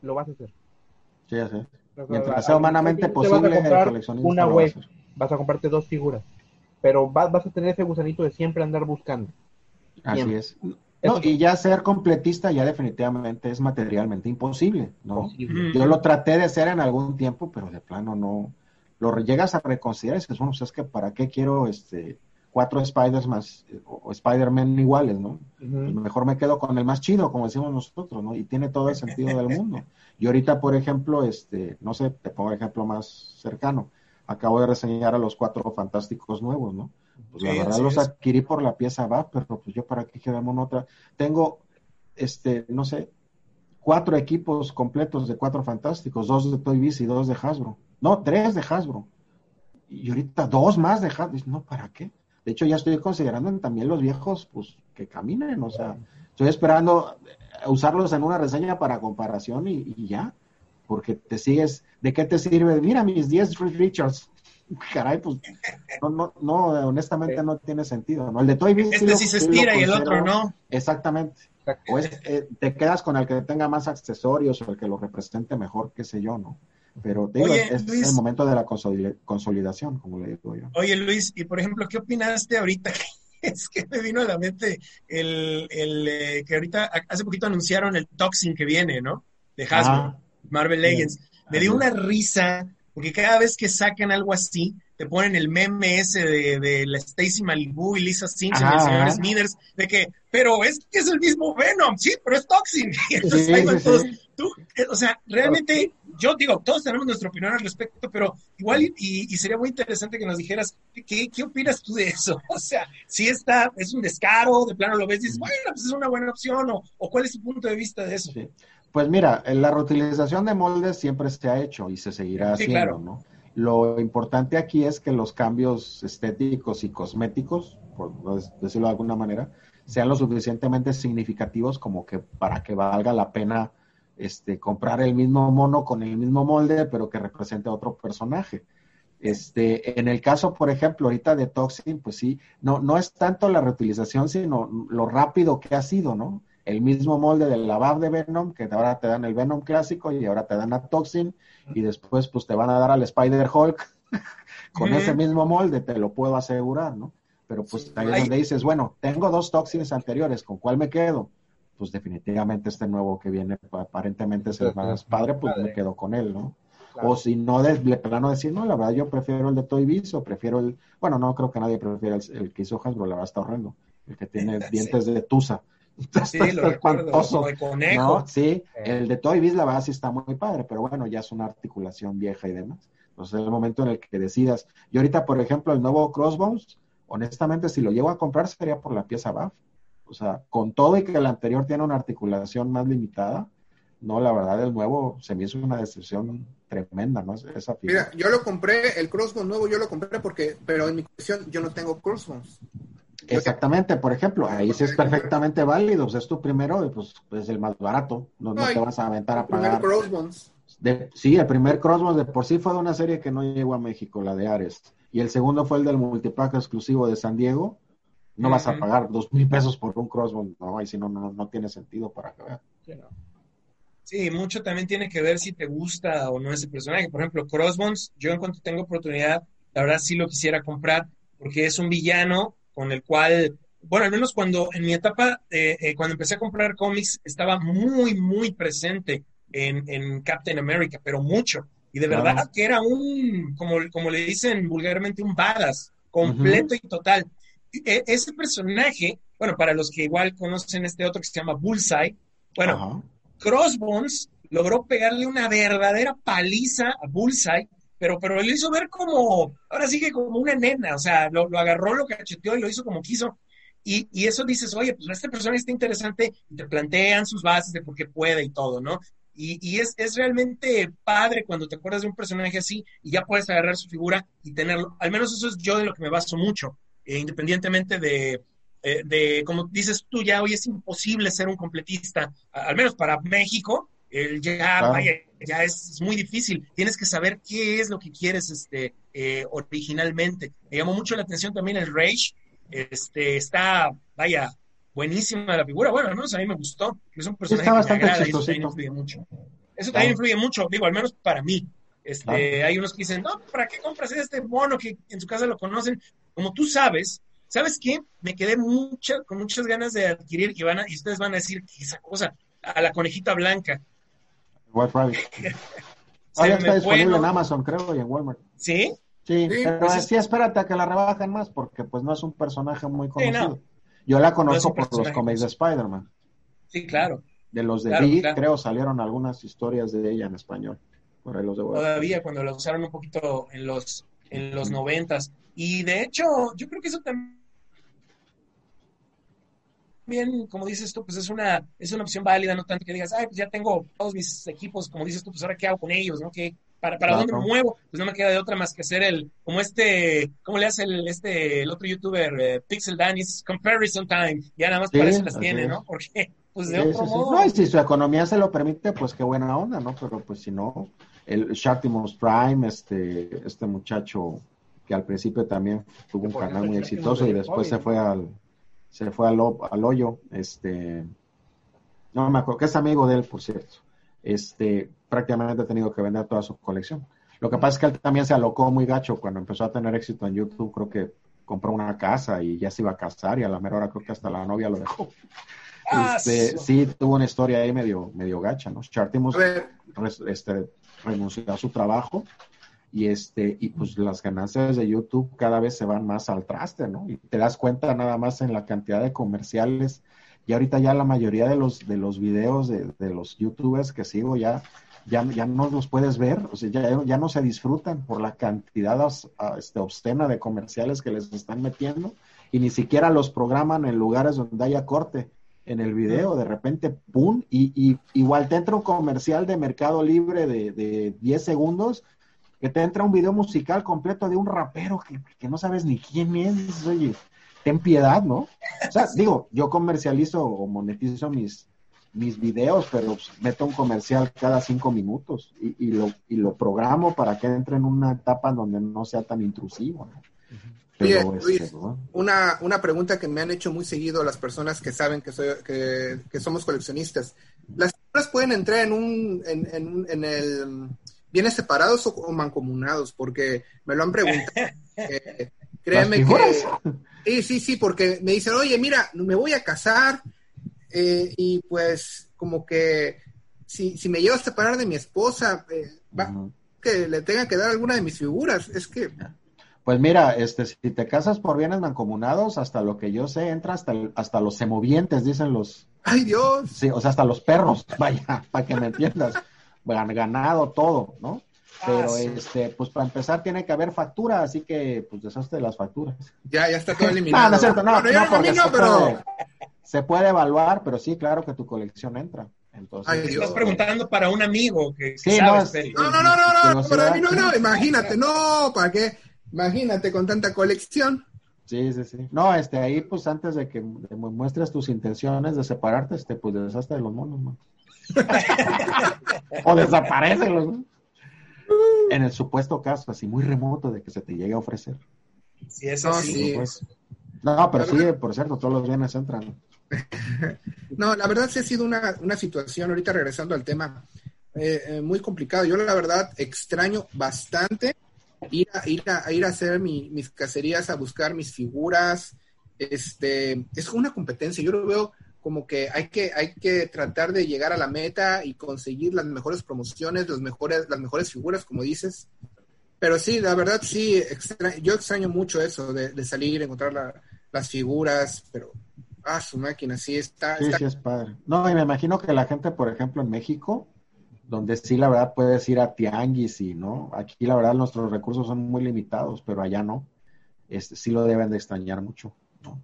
Speaker 2: lo vas a hacer.
Speaker 4: Sí. Mientras sea humanamente posible,
Speaker 2: una web, vas a comprarte dos figuras, pero vas, vas a tener ese gusanito de siempre andar buscando.
Speaker 4: Así es. No, y ya ser completista ya definitivamente es materialmente imposible, ¿no? Yo lo traté de ser en algún tiempo, pero de plano no. Lo llegas a reconsiderar y dices, bueno, pues es que para qué quiero este cuatro Spiders más o Spider-Man iguales, ¿no? Pues mejor me quedo con el más chido, como decimos nosotros, ¿no? Y tiene todo el sentido del mundo. Y ahorita, por ejemplo, este, no sé, te pongo ejemplo más cercano. Acabo de reseñar a los cuatro fantásticos nuevos, ¿no? Pues la verdad los adquirí por la pieza va, pero pues yo para qué quedamos en otra. Tengo, este, no sé, cuatro equipos completos de cuatro fantásticos, dos de Toy Biz y dos de Hasbro. No, tres de Hasbro. Y ahorita dos más de Hasbro. No, ¿para qué? De hecho, ya estoy considerando también los viejos, pues, que caminen, o sea, Estoy esperando usarlos en una reseña para comparación y, ya, porque te sigues, ¿de qué te sirve? Mira mis 10 Richards. [LAUGHS] Caray, pues no, no, no honestamente no tiene sentido, ¿no? El de Toy Biz,
Speaker 1: Este sí, se estira y el otro no.
Speaker 4: Exactamente. O eh, te quedas con el que tenga más accesorios o el que lo represente mejor, qué sé yo, ¿no? Pero te digo, es, el momento de la consolidación, como le digo yo.
Speaker 1: Oye, Luis, y por ejemplo, ¿qué opinaste ahorita? [LAUGHS] es que me vino a la mente el, el eh, que ahorita, hace poquito anunciaron el Toxin que viene, ¿no? De Hasbro, Marvel Legends. Me dio una risa, porque cada vez que sacan algo así, te ponen el meme ese de, de la Stacy Malibu y Lisa Simpson y el señor Smithers, de que, pero es que es el mismo Venom, sí, pero es Toxin. [LAUGHS] Eh, o sea, realmente, yo digo, todos tenemos nuestra opinión al respecto, pero igual y, sería muy interesante que nos dijeras, ¿qué, ¿qué, opinas tú de eso? [LAUGHS] O sea, si está, es un descaro, de plano lo ves y dices, bueno, pues es una buena opción, o, o cuál es tu punto de vista de eso.
Speaker 4: Pues mira, la reutilización de moldes siempre se ha hecho y se seguirá haciendo, ¿no? Lo importante aquí es que los cambios estéticos y cosméticos, por decirlo de alguna manera, sean lo suficientemente significativos como que para que valga la pena este, comprar el mismo mono con el mismo molde, pero que represente a otro personaje. Este, en el caso, por ejemplo, ahorita de Toxin, pues sí, no, no es tanto la reutilización, sino lo rápido que ha sido, ¿no? El mismo molde del lavab de Venom, que ahora te dan el Venom clásico y ahora te dan a Toxin, y después pues te van a dar al Spider Hulk [LAUGHS] con ese mismo molde, te lo puedo asegurar, ¿no? Pero pues ahí es donde dices, bueno, tengo dos toxins anteriores, ¿con cuál me quedo? Pues definitivamente este nuevo que viene aparentemente es el más padre, pues me quedo con él, ¿no? O si no, de, plano decir, no, la verdad yo prefiero el de Toy Biz o prefiero el, bueno, no creo que nadie prefiera el, que hizo Hasbro, la verdad está horrendo, el que tiene [LAUGHS] dientes de tusa. [LAUGHS]
Speaker 1: Sí, lo espantoso.
Speaker 4: Sí, el de Toy Biz la verdad sí está muy padre, pero bueno, ya es una articulación vieja y demás. Entonces, es el momento en el que decidas. Y ahorita, por ejemplo, el nuevo Crossbones, honestamente, si lo llevo a comprar sería por la pieza BAF. O sea, con todo y que el anterior tiene una articulación más limitada, no, la verdad, el nuevo se me hizo una decepción tremenda, ¿no? Esa
Speaker 3: Mira, yo lo compré, el Crossbones nuevo yo lo compré porque, pero en mi cuestión yo no tengo Crossbones.
Speaker 4: Exactamente, por ejemplo, ahí sí es perfectamente válido, pues es tu primero, pues es el más barato, no, te vas a aventar a pagar. De, sí, el primer Crossbones de por sí fue de una serie que no llegó a México, la de Ares, y el segundo fue el del multipack exclusivo de San Diego, no vas a pagar dos mil pesos por un Crossbones, no, ahí sí no, no, tiene sentido para que
Speaker 1: Sí, mucho también tiene que ver si te gusta o no ese personaje. Por ejemplo, Crossbones, yo en cuanto tengo oportunidad, la verdad sí lo quisiera comprar, porque es un villano con el cual, bueno, al menos cuando en mi etapa, eh, eh, cuando empecé a comprar cómics, estaba muy, muy presente en, Captain America, pero mucho. Y de verdad que era un, como, como le dicen vulgarmente, un badass, completo y total. E, ese personaje, bueno, para los que igual conocen este otro que se llama Bullseye, bueno, Crossbones logró pegarle una verdadera paliza a Bullseye pero, pero lo hizo ver como, ahora sí que como una nena, o sea, lo, agarró, lo cacheteó y lo hizo como quiso. Y, y, eso dices, oye, pues esta persona está interesante y te plantean sus bases de por qué puede y todo, ¿no? Y, y es, es, realmente padre cuando te acuerdas de un personaje así y ya puedes agarrar su figura y tenerlo. Al menos eso es yo de lo que me baso mucho, eh, independientemente de, eh, de, como dices tú, ya hoy es imposible ser un completista, al menos para México, el ya, vaya, ya es, muy difícil. Tienes que saber qué es lo que quieres este, eh, originalmente. Me llamó mucho la atención también el Rage. Este, está, vaya, buenísima la figura. Bueno, al menos a mí me gustó. Es un personaje que me agrada eso también influye mucho. Eso también influye mucho, digo, al menos para mí. Este, Hay unos que dicen, no, ¿para qué compras este mono que en su casa lo conocen? Como tú sabes, ¿sabes qué? Me quedé mucha, con muchas ganas de adquirir y, van y ustedes van a decir que esa cosa, a la conejita blanca.
Speaker 4: White Rabbit. Ahora está disponible en Amazon, creo, y en Walmart.
Speaker 1: ¿Sí?
Speaker 4: Sí, pero pues sí, espérate a que la rebajen más, porque pues no es un personaje muy conocido. Yo la conozco por los cómics de Spider-Man.
Speaker 1: Sí, claro.
Speaker 4: De los de claro, creo, salieron algunas historias de ella en español. Por ahí los de
Speaker 1: Todavía, cuando la usaron un poquito en los, en los noventas. Y de hecho, yo creo que eso también como dices tú, pues es una, es una opción válida, no tanto que digas, ay, pues ya tengo todos mis equipos, como dices tú, pues ahora qué hago con ellos, ¿no? ¿Qué, ¿Para, para dónde me muevo? Pues no me queda de otra más que hacer el, como este, ¿cómo le hace el, este, el otro youtuber, eh, Pixel Danny's Comparison Time? Ya nada más para eso las tiene, ¿no? Porque, pues de otro modo.
Speaker 4: No, y si su economía se lo permite, pues qué buena onda, ¿no? Pero pues si no, el Sharktimos Prime, este, este muchacho que al principio también tuvo un canal muy exitoso y después se fue al, se fue al, al hoyo, este, no me acuerdo, que es amigo de él, por cierto este, prácticamente ha tenido que vender toda su colección. Lo que pasa es que él también se alocó muy gacho cuando empezó a tener éxito en YouTube. Creo que compró una casa y ya se iba a casar y a la mera hora creo que hasta la novia lo dejó. [LAUGHS] Ah, este, sí, tuvo una historia ahí medio, medio gacha, ¿no? Chartimos este, renunció a su trabajo y este y pues las ganancias de YouTube cada vez se van más al traste, ¿no? Y te das cuenta nada más en la cantidad de comerciales y ahorita ya la mayoría de los, de los videos de, los youtubers que sigo ya, ya, ya no los puedes ver, o sea, ya, ya no se disfrutan por la cantidad este, obscena de comerciales que les están metiendo y ni siquiera los programan en lugares donde haya corte en el video, de repente, ¡pum! Y, y igual te entra un comercial de Mercado Libre de, de 10 segundos, que te entra un video musical completo de un rapero que, que no sabes ni quién es, oye, ten piedad, ¿no? O sea, [LAUGHS] digo, yo comercializo o monetizo mis, mis videos, pero meto un comercial cada cinco minutos y, y, lo, y lo programo para que entre en una etapa donde no sea tan intrusivo. ¿no?
Speaker 3: Pero, este, una, una pregunta que me han hecho muy seguido las personas que saben que, soy, que, que somos coleccionistas. ¿Las personas pueden entrar en un, en, en, en el, bienes separados o, mancomunados? Porque me lo han preguntado. [LAUGHS] Eh, créeme que Sí, sí, sí, porque me dicen, oye, mira, me voy a casar eh, y pues como que si, si me llevo a separar de mi esposa, eh, va, que le tenga que dar alguna de mis figuras. Es que...
Speaker 4: Pues mira, este, si te casas por bienes mancomunados, hasta lo que yo sé, entra hasta, hasta los semovientes, dicen los...
Speaker 3: ¡Ay, Dios!
Speaker 4: Sí, o sea, hasta los perros, [LAUGHS] vaya, para que me entiendas. Ganado, todo, ¿no? Pero este, pues para empezar tiene que haber factura, así que pues deshazte de las facturas.
Speaker 3: Ya, ya está todo [LAUGHS] eliminado. no, no es cierto, no,
Speaker 4: no, porque se, puede, se, puede, evaluar, pero sí, claro que tu colección entra. Entonces,
Speaker 1: estás preguntando para un amigo que,
Speaker 3: sí, no, no, no, no, no, para mí no, no, imagínate, no, ¿para qué? Imagínate con tanta colección.
Speaker 4: Sí, sí, sí. No, este, ahí pues antes de que muestres tus intenciones de separarte, este, pues deshazte de los monos, ¿no? [LAUGHS] o desaparece los en el supuesto caso así muy remoto de que se te llegue a ofrecer.
Speaker 1: Sí, eso sí.
Speaker 4: no, pero sí, por cierto, todos los bienes entran. [LAUGHS]
Speaker 3: no, la verdad sí ha sido una, una situación, ahorita regresando al tema, eh, eh, muy complicado. Yo la verdad extraño bastante ir a, ir a, ir a hacer mis cacerías, a buscar mis figuras. Este, es una competencia. Yo lo veo como que hay que, hay que tratar de llegar a la meta y conseguir las mejores promociones, los mejores, las mejores figuras, como dices. Pero sí, la verdad sí, yo extraño mucho eso de, de salir, encontrar las figuras, pero ah, su máquina sí está,
Speaker 4: sí, Sí, es padre. No, y me imagino que la gente, por ejemplo, en México, donde sí la verdad puedes ir a tianguis y no, aquí la verdad nuestros recursos son muy limitados, pero allá no. Este, sí lo deben de extrañar mucho.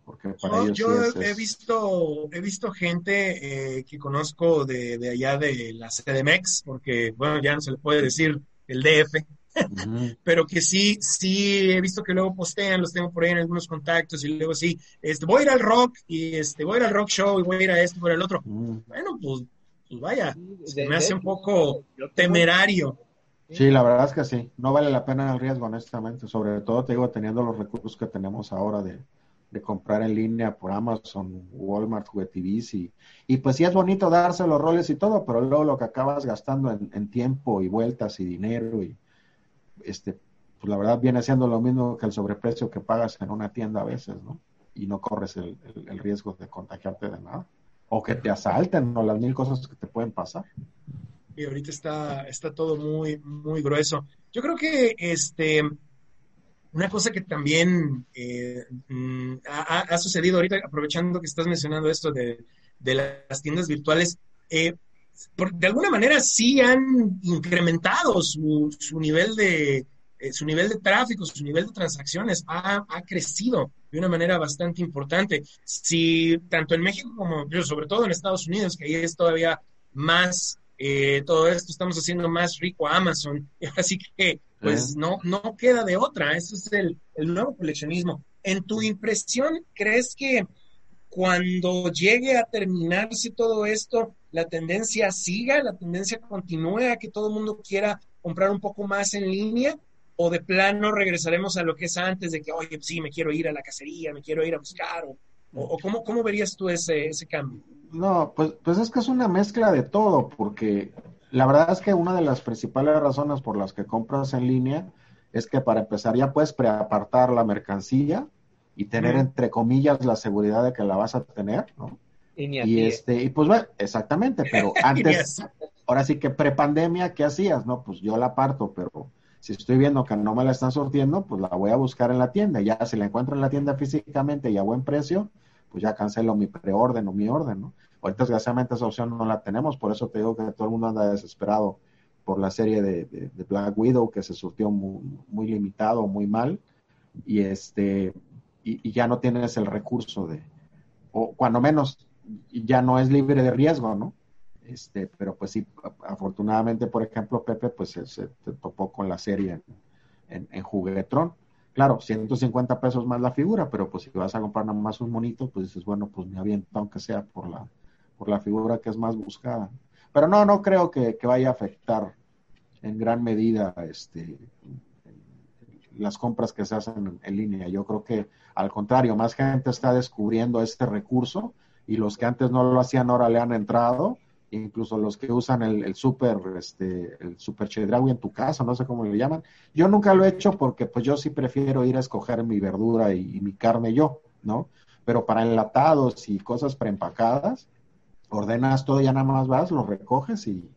Speaker 4: Porque
Speaker 1: yo he visto, he visto gente eh, que conozco de, allá de la CDMX, porque, bueno, ya no se le puede decir el DF, [LAUGHS] pero que sí, sí he visto que luego postean, los tengo por ahí en algunos contactos y luego sí, este, voy a ir al rock y este, voy a ir al rock show y voy a ir a esto por el otro. Bueno, pues, pues vaya, se me hace un poco temerario.
Speaker 4: Sí, la verdad es que sí, no vale la pena el riesgo, honestamente, sobre todo te digo, teniendo los recursos que tenemos ahora de, de comprar en línea por Amazon, Walmart, juguetivis y, y pues sí es bonito darse los roles y todo, pero luego lo que acabas gastando en, tiempo y vueltas y dinero y este, pues la verdad viene siendo lo mismo que el sobreprecio que pagas en una tienda a veces, ¿no? Y no corres el, el, riesgo de contagiarte de nada. O que te asalten o las mil cosas que te pueden pasar.
Speaker 1: Y ahorita está, está todo muy, muy grueso. Yo creo que este una cosa que también eh, mm, ha, sucedido ahorita, aprovechando que estás mencionando esto de, las tiendas virtuales, eh, de alguna manera sí han incrementado su, nivel de eh, su nivel de tráfico, su nivel de transacciones ha, crecido de una manera bastante importante. Si tanto en México como sobre todo en Estados Unidos, que ahí es todavía más todo esto estamos haciendo más rico a Amazon, [LAUGHS] así que pues no, no queda de otra, eso es el, el nuevo coleccionismo. En tu impresión, ¿crees que cuando llegue a terminarse todo esto, la tendencia siga, la tendencia continúe a que todo el mundo quiera comprar un poco más en línea? ¿O de plano regresaremos a lo que es antes de que, oye, pues sí, me quiero ir a la cacería, me quiero ir a buscar? ¿O, o cómo, cómo verías tú ese, ese cambio?
Speaker 4: No, pues, pues es que es una mezcla de todo, porque la verdad es que una de las principales razones por las que compras en línea es que para empezar ya puedes preapartar la mercancía y tener entre comillas la seguridad de que la vas a tener, ¿no? Y, este, y pues bueno, exactamente, pero [LAUGHS] antes, ahora sí que prepandemia, ¿qué hacías? No, pues yo la parto, pero si estoy viendo que no me la están sortiendo, pues la voy a buscar en la tienda. Ya si la encuentro en la tienda físicamente y a buen precio, pues ya cancelo mi preorden o mi orden, ¿no? Ahorita desgraciadamente esa opción no la tenemos, por eso te digo que todo el mundo anda desesperado por la serie de, Black Widow que se surtió muy, muy, limitado, muy mal, y este y, ya no tienes el recurso de, o cuando menos ya no es libre de riesgo, ¿no? Este, pero pues sí, afortunadamente, por ejemplo, Pepe, pues se, topó con la serie en, en, Juguetrón. Claro, 150 pesos más la figura, pero pues si vas a comprar nada más un monito, pues dices, bueno, pues me aviento, aunque sea por la, por la figura que es más buscada. Pero no, no creo que, vaya a afectar en gran medida este, las compras que se hacen en, línea. Yo creo que al contrario, más gente está descubriendo este recurso y los que antes no lo hacían ahora le han entrado, incluso los que usan el, super, este, el super chedraui en tu casa, no sé cómo le llaman. Yo nunca lo he hecho porque pues yo sí prefiero ir a escoger mi verdura y, y mi carne yo, ¿no? Pero para enlatados y cosas preempacadas, ordenas todo, ya nada más vas, lo recoges y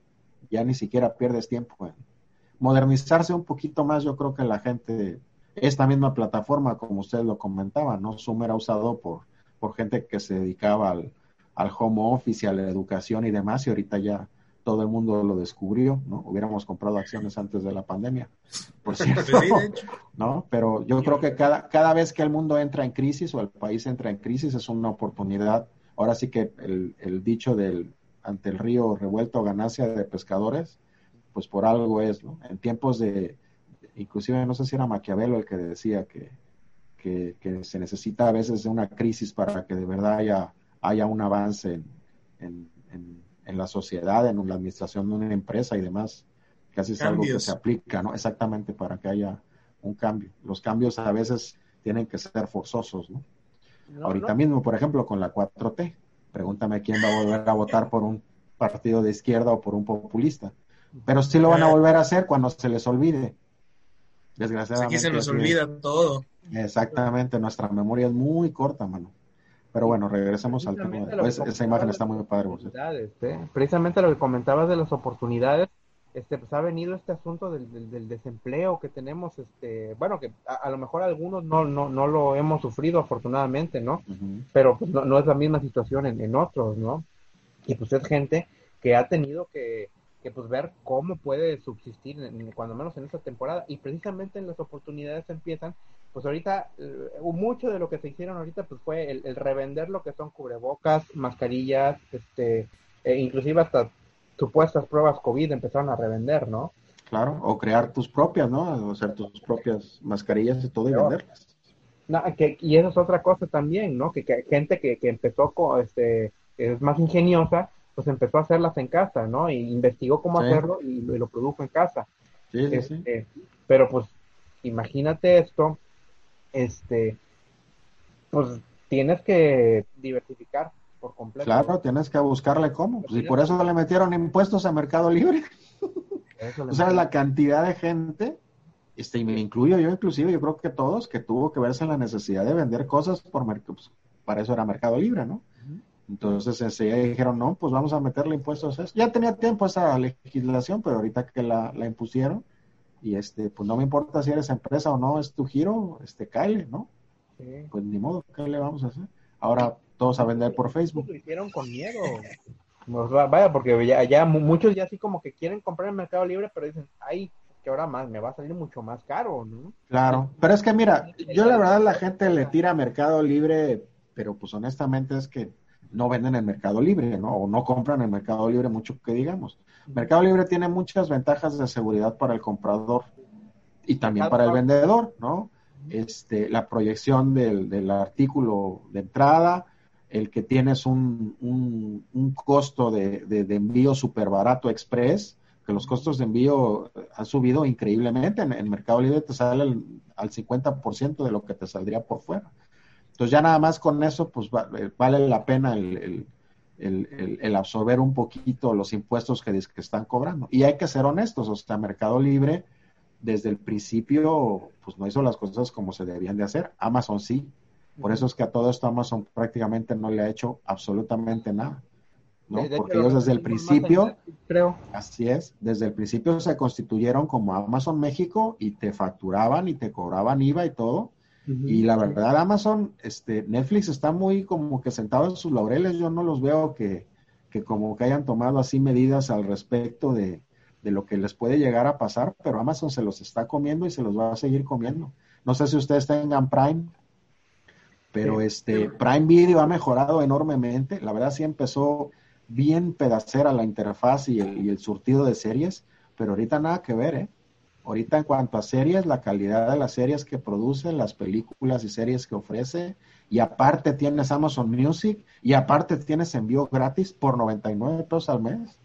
Speaker 4: ya ni siquiera pierdes tiempo en modernizarse un poquito más. Yo creo que la gente, esta misma plataforma, como ustedes lo comentaban, ¿no? Zoom era usado por, por gente que se dedicaba al, al home office y a la educación y demás, y ahorita ya todo el mundo lo descubrió, ¿no? Hubiéramos comprado acciones antes de la pandemia, por cierto, [LAUGHS] ¿no? Pero yo creo que cada, cada vez que el mundo entra en crisis o el país entra en crisis es una oportunidad ahora sí que el, dicho del ante el río revuelto ganancia de pescadores, pues por algo es, ¿no? En tiempos de, inclusive no sé si era Maquiavelo el que decía que, que, se necesita a veces de una crisis para que de verdad haya, haya un avance en, en, en, la sociedad, en la administración de una empresa y demás. Casi es algo que se aplica, ¿no? Exactamente para que haya un cambio. Los cambios a veces tienen que ser forzosos, ¿no? Ahorita mismo, por ejemplo, con la 4T, pregúntame quién va a volver a votar por un partido de izquierda o por un populista. Pero sí lo van a volver a hacer cuando se les olvide.
Speaker 1: Desgraciadamente. Aquí se nos olvida todo.
Speaker 4: Exactamente, nuestra memoria es muy corta, mano. Pero bueno, regresemos al tema. Pues, esa imagen está muy padre.
Speaker 2: ¿eh? Precisamente lo que comentabas de las oportunidades, este, pues ha venido este asunto del, del, desempleo que tenemos, este, bueno, que a, lo mejor algunos no, no, no lo hemos sufrido afortunadamente, ¿no? Pero pues no, es la misma situación en, en, otros, ¿no? Y pues es gente que ha tenido que, que pues ver cómo puede subsistir, cuando menos en esta temporada, y precisamente en las oportunidades empiezan, pues ahorita, eh, mucho de lo que se hicieron ahorita, pues fue el, revender lo que son cubrebocas, mascarillas, este, e inclusive hasta supuestas pruebas COVID empezaron a revender, ¿no?
Speaker 4: Claro, o crear tus propias, ¿no? hacer tus propias mascarillas y todo y venderlas.
Speaker 2: No, que, y eso es otra cosa también, ¿no? Que, que gente que, que empezó con, este, es más ingeniosa, pues empezó a hacerlas en casa, ¿no? Y investigó cómo hacerlo y, lo produjo en casa.
Speaker 4: Sí, sí, sí.
Speaker 2: Este, pero pues, imagínate esto, este, pues tienes que diversificar por completo.
Speaker 4: Claro, tienes que buscarle cómo. Pues, y por eso le metieron impuestos a Mercado Libre. [LAUGHS] o sea, la cantidad de gente, este, y me incluyo yo inclusive, yo creo que todos, que tuvo que verse en la necesidad de vender cosas por mercado, pues, para eso era Mercado Libre, ¿no? Entonces ese, dijeron, no, pues vamos a meterle impuestos a eso. Ya tenía tiempo esa legislación, pero ahorita que la, la impusieron, y este, pues no me importa si eres empresa o no, es tu giro, este, cae, ¿no? Pues ni modo, ¿qué le vamos a hacer? Ahora todos a vender por Facebook.
Speaker 2: Lo hicieron con miedo. Pues vaya, porque ya, muchos ya así como que quieren comprar en Mercado Libre, pero dicen, ay, que ahora más, me va a salir mucho más caro, ¿no?
Speaker 4: Claro, pero es que mira, yo la verdad la gente le tira a Mercado Libre, pero pues honestamente es que no venden en Mercado Libre, ¿no? O no compran en Mercado Libre mucho que digamos. Mercado Libre tiene muchas ventajas de seguridad para el comprador y también para el vendedor, ¿no? Este, la proyección del, artículo de entrada, el que tienes un, un, costo de, de, envío súper barato express, que los costos de envío han subido increíblemente. En, Mercado Libre te sale al 50% de lo que te saldría por fuera. Entonces ya nada más con eso, pues eh, vale la pena el, absorber un poquito los impuestos que, que están cobrando. Y hay que ser honestos, o sea, Mercado Libre desde el principio, pues no hizo las cosas como se debían de hacer. Amazon sí. Por eso es que a todo esto Amazon prácticamente no le ha hecho absolutamente nada. ¿no? Porque ellos desde el principio, creo. así es, desde el principio se constituyeron como Amazon México y te facturaban y te cobraban IVA y todo. Y la verdad, Amazon, este, Netflix está muy como que sentado en sus laureles. Yo no los veo que, que como que hayan tomado así medidas al respecto de, de lo que les puede llegar a pasar, pero Amazon se los está comiendo y se los va a seguir comiendo. No sé si ustedes tengan Prime, pero este Prime Video ha mejorado enormemente. La verdad sí empezó bien pedacera la interfaz y el, y el surtido de series, pero ahorita nada que ver, ¿eh? Ahorita en cuanto a series, la calidad de las series que produce, las películas y series que ofrece, y aparte tienes Amazon Music, y aparte tienes envío gratis por 99 pesos al mes.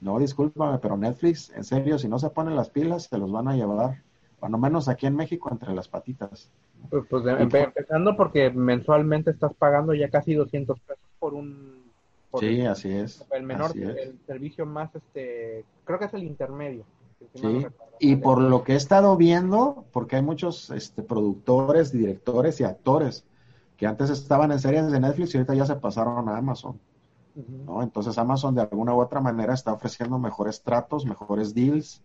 Speaker 4: No, discúlpame, pero Netflix, en serio, si no se ponen las pilas, se los van a llevar, cuando menos aquí en México, entre las patitas.
Speaker 2: Pues, pues empezando porque mensualmente estás pagando ya casi 200 pesos por un...
Speaker 4: sí, así es.
Speaker 2: El menor, el servicio más, este, creo que es el intermedio.
Speaker 4: sí, y por lo que he estado viendo, porque hay muchos este, productores, directores y actores que antes estaban en series de Netflix y ahorita ya se pasaron a Amazon. ¿no? Entonces Amazon de alguna u otra manera está ofreciendo mejores tratos, mejores deals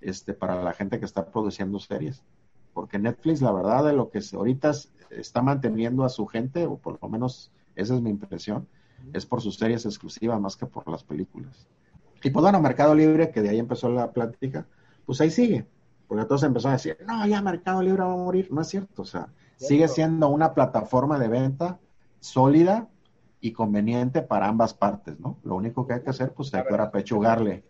Speaker 4: este, para la gente que está produciendo series. Porque Netflix, la verdad, de lo que ahorita está manteniendo a su gente, o por lo menos esa es mi impresión, es por sus series exclusivas más que por las películas. Y pues bueno, Mercado Libre, que de ahí empezó la plática, pues ahí sigue. Porque todos empezaron a decir, no, ya Mercado Libre va a morir. No es cierto, o sea, sigue siendo una plataforma de venta sólida, y conveniente para ambas partes, ¿no? Lo único que hay que hacer, pues, es pechugarle.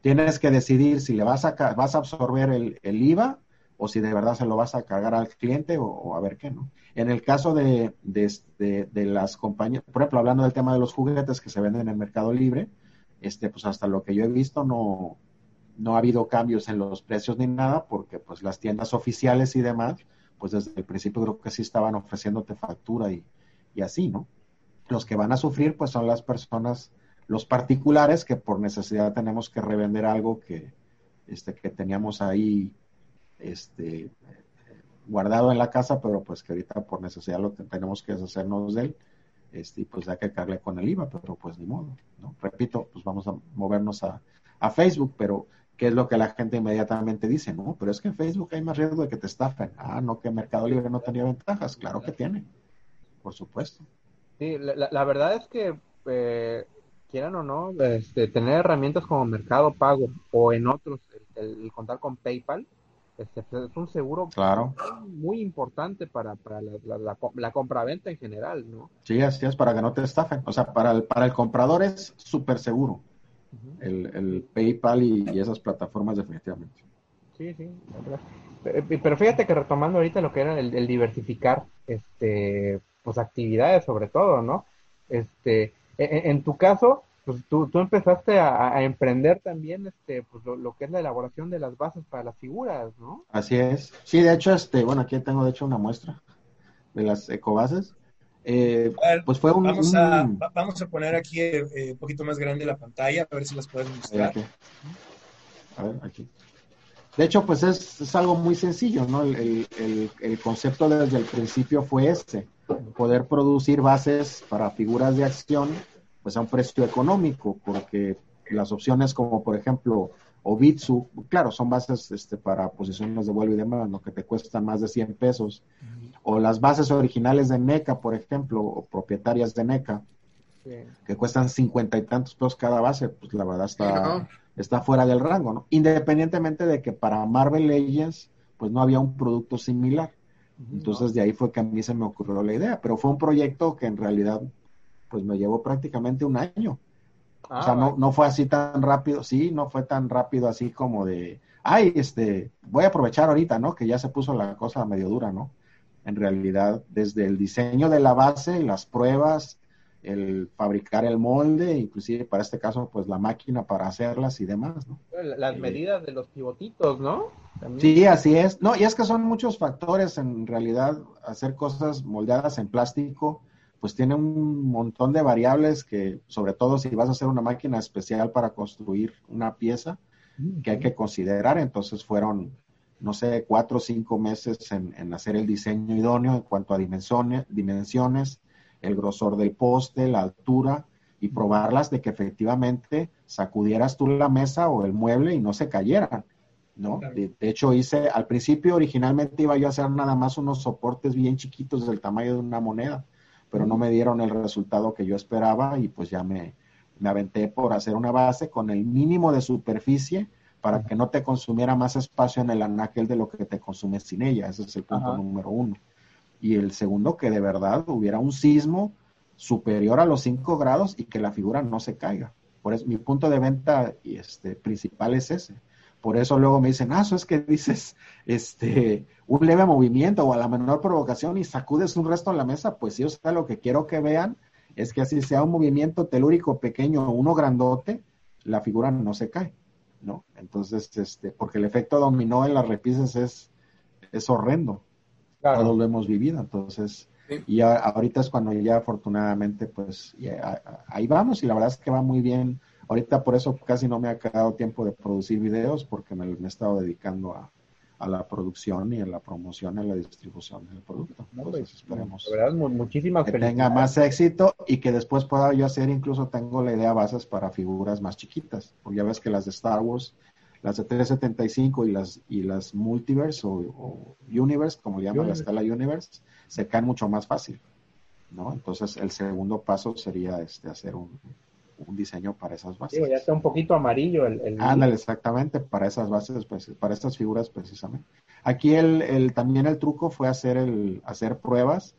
Speaker 4: Tienes que decidir si le vas a, vas a absorber el, IVA o si de verdad se lo vas a cargar al cliente o, a ver qué, ¿no? En el caso de, de, de, las compañías, por ejemplo, hablando del tema de los juguetes que se venden en el Mercado Libre, este, pues hasta lo que yo he visto no, no ha habido cambios en los precios ni nada, porque pues las tiendas oficiales y demás, pues desde el principio creo que sí estaban ofreciéndote factura y, y así, ¿no? Los que van a sufrir, pues son las personas, los particulares, que por necesidad tenemos que revender algo que, este, que teníamos ahí este, guardado en la casa, pero pues que ahorita por necesidad lo tenemos que deshacernos de él. Este, y pues hay que cargarle con el IVA, pero pues ni modo, ¿no? Repito, pues vamos a movernos a, a Facebook, pero ¿qué es lo que la gente inmediatamente dice? No, pero es que en Facebook hay más riesgo de que te estafen. Ah, no, que Mercado Libre no tenía ventajas. Claro que tiene, por supuesto.
Speaker 2: Sí, la, la verdad es que, eh, quieran o no, este, tener herramientas como Mercado Pago o en otros, el, contar con PayPal, este, es un seguro
Speaker 4: claro.
Speaker 2: muy importante para, para la, la, la, compraventa en general, ¿no?
Speaker 4: Sí, así es, para que no te estafen. O sea, para el, para el comprador es súper seguro el, el, PayPal y, esas plataformas definitivamente.
Speaker 2: Sí, sí, pero fíjate que retomando ahorita lo que era el, el diversificar, este pues actividades sobre todo, ¿no? Este, e, e, en, tu caso, pues tú, tú empezaste a, emprender también este, pues lo, que es la elaboración de las bases para las figuras, ¿no?
Speaker 4: Así es. Sí, de hecho, este, bueno, aquí tengo de hecho una muestra de las ecobases. Eh, pues fue un
Speaker 1: vamos, A, vamos a poner aquí eh, un poquito más grande la pantalla, a ver si las podemos mostrar.
Speaker 4: A ver, aquí. De hecho, pues es, es algo muy sencillo, ¿no? El, el, el, concepto desde el principio fue este poder producir bases para figuras de acción pues a un precio económico, porque las opciones como por ejemplo Obitsu, claro, son bases este, para posiciones de vuelo y demás, ¿no? que te cuestan más de 100 pesos, o las bases originales de NECA, por ejemplo, o propietarias de NECA, que cuestan cincuenta y tantos pesos cada base, pues la verdad está, está fuera del rango, ¿no? Independientemente de que para Marvel Legends, pues no había un producto similar. Entonces de ahí fue que a mí se me ocurrió la idea, pero fue un proyecto que en realidad pues me llevó prácticamente un año. o sea, no, no fue así tan rápido, sí, no fue tan rápido así como de, ay, este, voy a aprovechar ahorita, ¿no? Que ya se puso la cosa medio dura, ¿no? En realidad, desde el diseño de la base, las pruebas, el fabricar el molde, inclusive para este caso, pues la máquina para hacerlas y demás, ¿no?
Speaker 2: Las medidas de los pivotitos, ¿no?
Speaker 4: Sí, así es. No, y es que son muchos factores en realidad, hacer cosas moldeadas en plástico, pues tiene un montón de variables que, sobre todo si vas a hacer una máquina especial para construir una pieza, que hay que considerar. Entonces fueron, no sé, cuatro o cinco meses en, en hacer el diseño idóneo en cuanto a dimensiones, dimensiones el grosor del poste, la altura y probarlas de que efectivamente sacudieras tú la mesa o el mueble y no se cayeran, ¿no? De, hecho hice, al principio originalmente iba yo a hacer nada más unos soportes bien chiquitos del tamaño de una moneda, pero no me dieron el resultado que yo esperaba y pues ya me, me aventé por hacer una base con el mínimo de superficie para que no te consumiera más espacio en el anaquel de lo que te consume sin ella. Ese es el punto número uno y el segundo que de verdad hubiera un sismo superior a los 5 grados y que la figura no se caiga. Por eso mi punto de venta este, principal es ese. Por eso luego me dicen, ah, eso es que dices este, un leve movimiento o a la menor provocación y sacudes un resto de la mesa. Pues sí, o sea, lo que quiero que vean es que así sea un movimiento telúrico pequeño o uno grandote, la figura no se cae, ¿no? Entonces, este, porque el efecto dominó en las repisas es, es horrendo. Todos lo hemos vivido, entonces, y ahorita es cuando ya afortunadamente, pues, ahí vamos y la verdad es que va muy bien. Ahorita por eso casi no me ha quedado tiempo de producir videos porque me, he estado dedicando a, la producción y a la promoción y a la distribución del producto. Entonces pues, esperemos
Speaker 2: muchísimas
Speaker 4: que tenga más éxito y que después pueda yo hacer, incluso tengo la idea bases para figuras más chiquitas, porque ya ves que las de Star Wars las de 375 y las, y las Multiverse o, Universe, como llaman la escala Universe, se caen mucho más fácil, ¿no? Entonces, el segundo paso sería este hacer un, diseño para esas bases.
Speaker 2: ya está un poquito amarillo el... el...
Speaker 4: Ándale, exactamente, para esas bases, pues, para estas figuras precisamente. Aquí el, el, también el truco fue hacer, el, hacer pruebas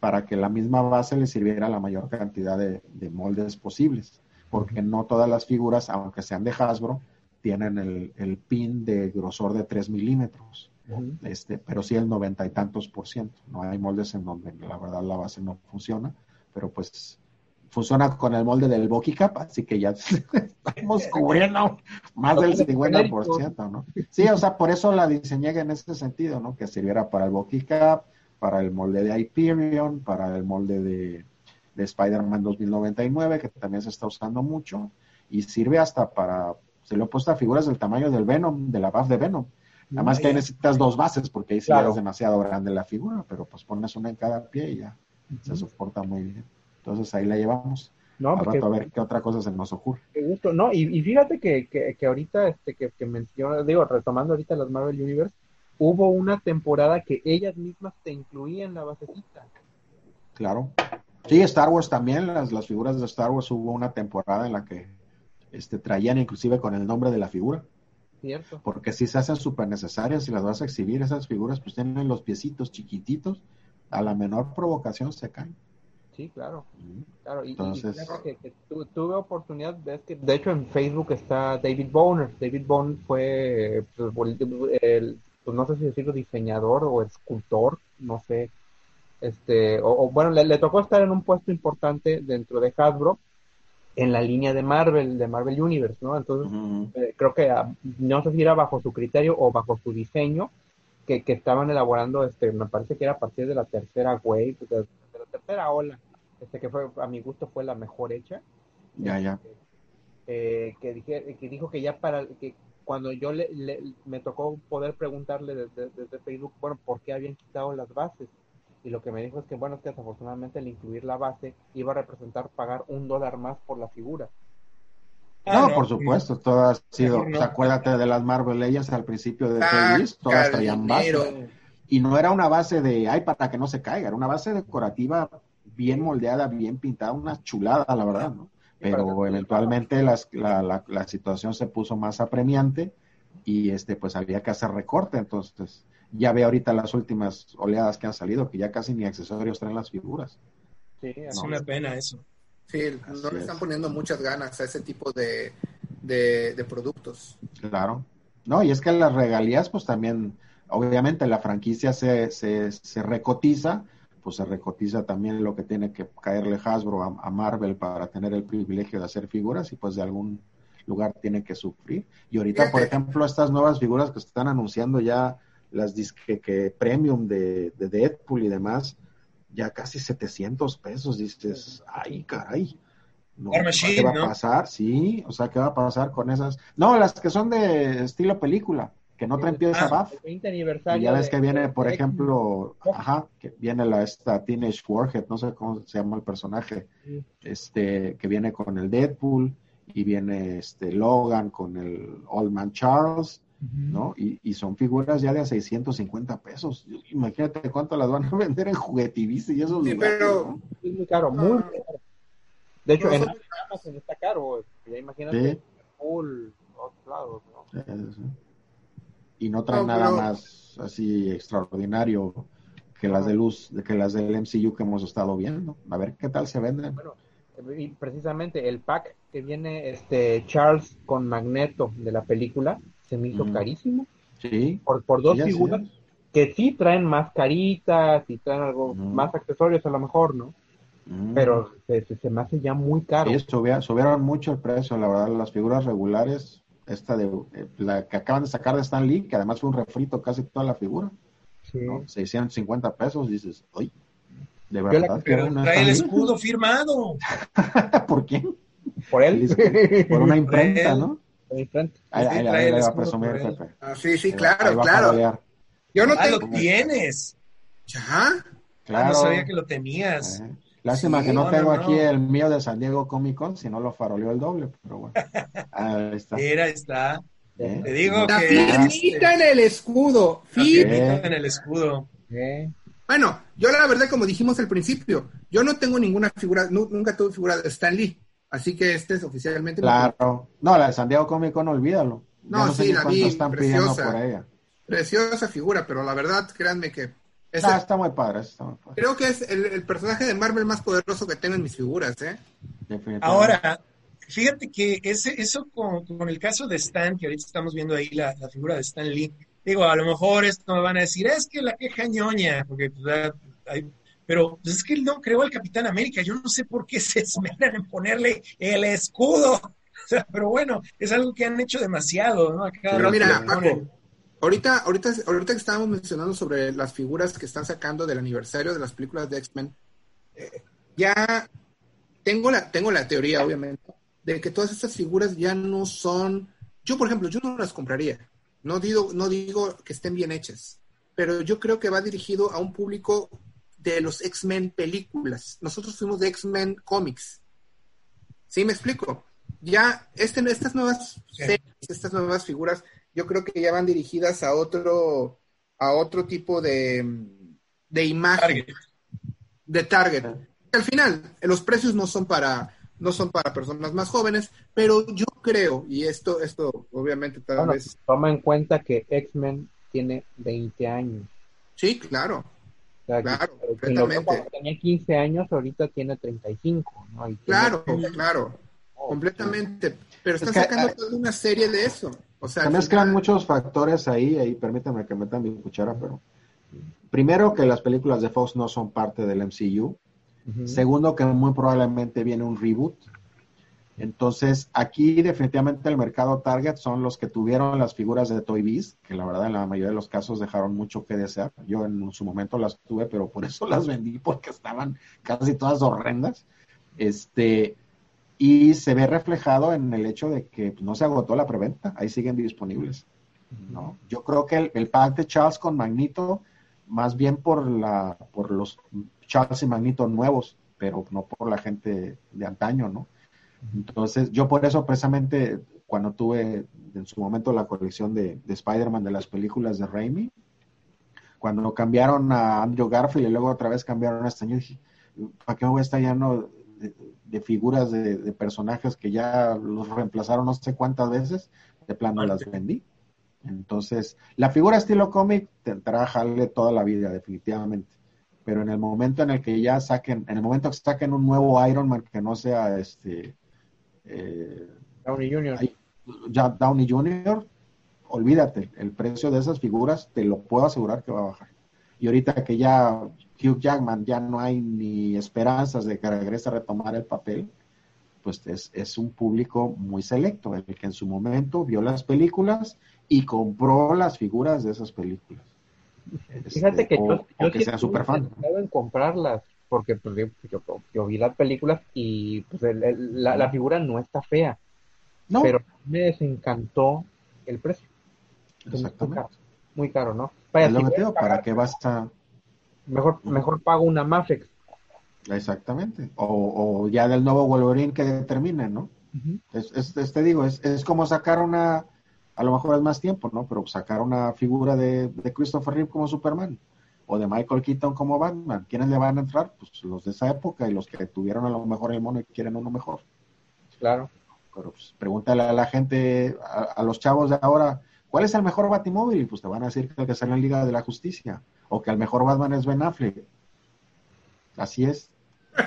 Speaker 4: para que la misma base le sirviera la mayor cantidad de, de moldes posibles, porque no todas las figuras, aunque sean de Hasbro, tienen el, el pin de grosor de 3 milímetros, este, pero sí el noventa y tantos por ciento. No hay moldes en donde la verdad la base no funciona, pero pues funciona con el molde del Boki Cap, así que ya [LAUGHS] estamos cubriendo más del 50%, ¿no? Sí, o sea, por eso la diseñé en ese sentido, ¿no? Que sirviera para el Boki Cap, para el molde de Hyperion, para el molde de, de Spider-Man 2099, que también se está usando mucho, y sirve hasta para se le he puesto a figuras del tamaño del Venom, de la base de Venom. Nada más que necesitas dos bases porque ahí sí es demasiado grande la figura, pero pues pones una en cada pie y ya se soporta muy bien. Entonces ahí la llevamos. No, a ver qué otra cosa se nos ocurre.
Speaker 2: Qué gusto, no, y, fíjate que, que, ahorita, este, que, que digo, retomando ahorita las Marvel Universe, hubo una temporada que ellas mismas te incluían la basecita.
Speaker 4: Claro. Sí, Star Wars también, las, las figuras de Star Wars hubo una temporada en la que este, traían inclusive con el nombre de la figura.
Speaker 2: Cierto.
Speaker 4: Porque si se hacen súper necesarias, si las vas a exhibir, esas figuras pues tienen los piecitos chiquititos, a la menor provocación se caen.
Speaker 2: Sí, claro. claro. Y, Entonces, que, tuve oportunidad, ves que de hecho en Facebook está David Boner. David Boner fue, pues, el, pues no sé si decirlo, diseñador o escultor, no sé. Este, o, bueno, le, le, tocó estar en un puesto importante dentro de Hasbro en la línea de Marvel, de Marvel Universe, ¿no? Entonces, eh, creo que ah, no sé si era bajo su criterio o bajo su diseño que, estaban elaborando, este, me parece que era a partir de la tercera wave, de, la tercera ola, este que fue, a mi gusto fue la mejor hecha.
Speaker 4: Ya, ya.
Speaker 2: Eh, que, dije, que dijo que ya para, que cuando yo le, me tocó poder preguntarle desde, desde Facebook, bueno, ¿por qué habían quitado las bases? y lo que me dijo es que, bueno, es que desafortunadamente el incluir la base iba a representar pagar un dólar más por la figura.
Speaker 4: Ah, no, por supuesto, todo ha sido, acuérdate de las Marvel Legends al principio de ah, todas traían base. Y no era una base de, ay, para que no se caiga, era una base decorativa bien moldeada, bien pintada, una chulada, la verdad, ¿no? Pero eventualmente las, la, la, la, situación se puso más apremiante y este, pues había que hacer recorte, entonces ya ve ahorita las últimas oleadas que han salido, que ya casi ni accesorios traen las figuras.
Speaker 1: Sí, es una pena eso.
Speaker 3: Sí, no le están poniendo muchas ganas a ese tipo de, de, productos.
Speaker 4: Claro. No, y es que las regalías, pues también, obviamente la franquicia se, se, se recotiza, pues se recotiza también lo que tiene que caerle Hasbro a, Marvel para tener el privilegio de hacer figuras y pues de algún lugar tiene que sufrir. Y ahorita, por ejemplo, estas nuevas figuras que están anunciando ya, las disque que premium de, de Deadpool y demás, ya casi 700 pesos, dices, ay, caray. No, ¿Qué va a pasar? Sí, o sea, ¿qué va a pasar con esas? No, las que son de estilo película, que no traen pieza ah, aniversario. Y ya ves que viene, por ejemplo, ajá, que viene la esta Teenage Warhead, no sé cómo se llama el personaje, este, que viene con el Deadpool, y viene este Logan con el Old Man Charles, ¿no? Y, son figuras ya de a 650 pesos. Imagínate cuánto las van a vender en juguetivici y eso
Speaker 3: sí, pero
Speaker 2: es muy caro, muy caro. De hecho, en Amazon está caro, ya imagínate, full, otros lados,
Speaker 4: Y no trae nada más así extraordinario que las de luz, que las del MCU que hemos estado viendo. A ver qué tal se venden.
Speaker 2: Bueno, y precisamente el pack que viene este Charles con Magneto de la película se me hizo carísimo.
Speaker 4: Sí.
Speaker 2: Por, por dos figuras que sí traen más caritas y traen algo más accesorios a lo mejor, ¿no? Pero se, se, me hace ya muy caro.
Speaker 4: Sí, subieron, mucho el precio, la verdad, las figuras regulares, esta de eh, la que acaban de sacar de Stan Lee, que además fue un refrito casi toda la figura. Sí. 650 pesos, dices, ¡ay!
Speaker 1: De verdad. Pero trae el escudo firmado. [LAUGHS]
Speaker 4: ¿Por quién?
Speaker 2: Por él.
Speaker 4: Por una imprenta, ¿no?
Speaker 3: Ahí, va a presumir, Pepe. Ah, sí, sí, claro, claro.
Speaker 1: Yo no ah, lo tienes.
Speaker 3: ¿Ya?
Speaker 1: Ah, claro. no sabía que lo tenías.
Speaker 4: Eh, lástima que no, tengo aquí el mío de San Diego Comic Con, si no lo faroleó el doble, pero bueno. [LAUGHS]
Speaker 1: Ahí está. Mira, está. ¿Eh? Te digo La
Speaker 3: que. en el escudo.
Speaker 1: Firmita en el escudo.
Speaker 3: Bueno, yo la verdad, como dijimos al principio, yo no tengo ninguna figura, nunca tuve figura de Stan Lee. Así que este es oficialmente.
Speaker 4: Claro. No, la de San Diego Comic Con, olvídalo.
Speaker 3: No, sí, la vi. preciosa, Preciosa figura, pero la verdad, créanme que.
Speaker 4: Está muy padre, está muy padre.
Speaker 3: Creo que es el, personaje de Marvel más poderoso que tengo en mis figuras, ¿eh?
Speaker 1: Ahora, fíjate que ese, eso con, el caso de Stan, que ahorita estamos viendo ahí la, figura de Stan Lee, digo, a lo mejor esto me van a decir, es que la queja ñoña, porque pues, hay pero pues, es que él no creó al Capitán América. Yo no sé por qué se esmeran en ponerle el escudo. [LAUGHS] pero bueno, es algo que han hecho demasiado, ¿no?
Speaker 3: pero mira, Paco, ahorita, ahorita, ahorita que estábamos mencionando sobre las figuras que están sacando del aniversario de las películas de X-Men, eh, ya tengo la, tengo la teoría, obviamente, de que todas estas figuras ya no son. Yo, por ejemplo, yo no las compraría. No digo, no digo que estén bien hechas, pero yo creo que va dirigido a un público de los X-Men películas. Nosotros fuimos de X-Men Comics. ¿Sí me explico? Ya este, estas nuevas series, estas nuevas figuras, yo creo que ya van dirigidas a otro, a otro tipo de, de imagen. De target. Al final, los precios no son para no son para personas más jóvenes, pero yo creo, y esto, esto obviamente tal vez...
Speaker 2: Toma en cuenta que X-Men tiene 20 años.
Speaker 3: Sí, claro claro,
Speaker 2: completamente. Tenía 15 años, ahorita tiene 35. ¿no?
Speaker 3: claro, claro, completamente. Pero están sacando toda una serie de eso. O sea,
Speaker 4: se mezclan muchos factores ahí, ahí permítame que metan mi cuchara, pero primero que las películas de Fox no son parte del MCU. Segundo, que muy probablemente viene un reboot entonces, aquí definitivamente el mercado target son los que tuvieron las figuras de Toy Biz, que la verdad en la mayoría de los casos dejaron mucho que desear. Yo en su momento las tuve, pero por eso las vendí, porque estaban casi todas horrendas. Este, y se ve reflejado en el hecho de que no se agotó la preventa, ahí siguen disponibles. ¿no? Yo creo que el, el, pack de Charles con Magnito, más bien por, la, por los Charles y Magnito nuevos, pero no por la gente de antaño, ¿no? Entonces, yo por eso precisamente cuando tuve en su momento la colección de, Spider-Man de las películas de Raimi, cuando cambiaron a Andrew Garfield y luego otra vez cambiaron a este año, dije, ¿para qué me voy a estar lleno de, figuras de, personajes que ya los reemplazaron no sé cuántas veces? De plano las vendí. Entonces, la figura estilo cómic tendrá jale toda la vida, definitivamente. pero en el momento en el que ya saquen, en el momento que saquen un nuevo Iron Man que no sea este
Speaker 2: eh, Downey Jr.
Speaker 4: Ya Downey Jr., olvídate, el precio de esas figuras te lo puedo asegurar que va a bajar. Y ahorita que ya Hugh Jackman ya no hay ni esperanzas de que regrese a retomar el papel, pues es, es un público muy selecto, el que en su momento vio las películas y compró las figuras de esas películas. [LAUGHS]
Speaker 2: Fíjate que
Speaker 4: este,
Speaker 2: yo,
Speaker 4: que sea super fan.
Speaker 2: en comprarlas, porque pues, yo, vi las películas y pues, la, figura no está fea, no. pero me desencantó el precio.
Speaker 4: Exactamente.
Speaker 2: Muy caro, ¿no?
Speaker 4: ¿para qué vas a...?
Speaker 2: Mejor, mejor pago una Mafex.
Speaker 4: Exactamente. O, ya del nuevo Wolverine que determine, ¿no? es, te digo, es, es como sacar una a lo mejor es más tiempo, ¿no? Pero sacar una figura de, Christopher Reeve como Superman o de Michael Keaton como Batman, ¿quiénes le van a entrar? Pues los de esa época y los que tuvieron a lo mejor el mono y quieren uno mejor.
Speaker 2: Claro.
Speaker 4: Pero pues, pregúntale a la gente, a, los chavos de ahora, ¿cuál es el mejor Batimóvil? Pues te van a decir que el que sale en Liga de la Justicia o que el mejor Batman es Ben Affleck. Así es.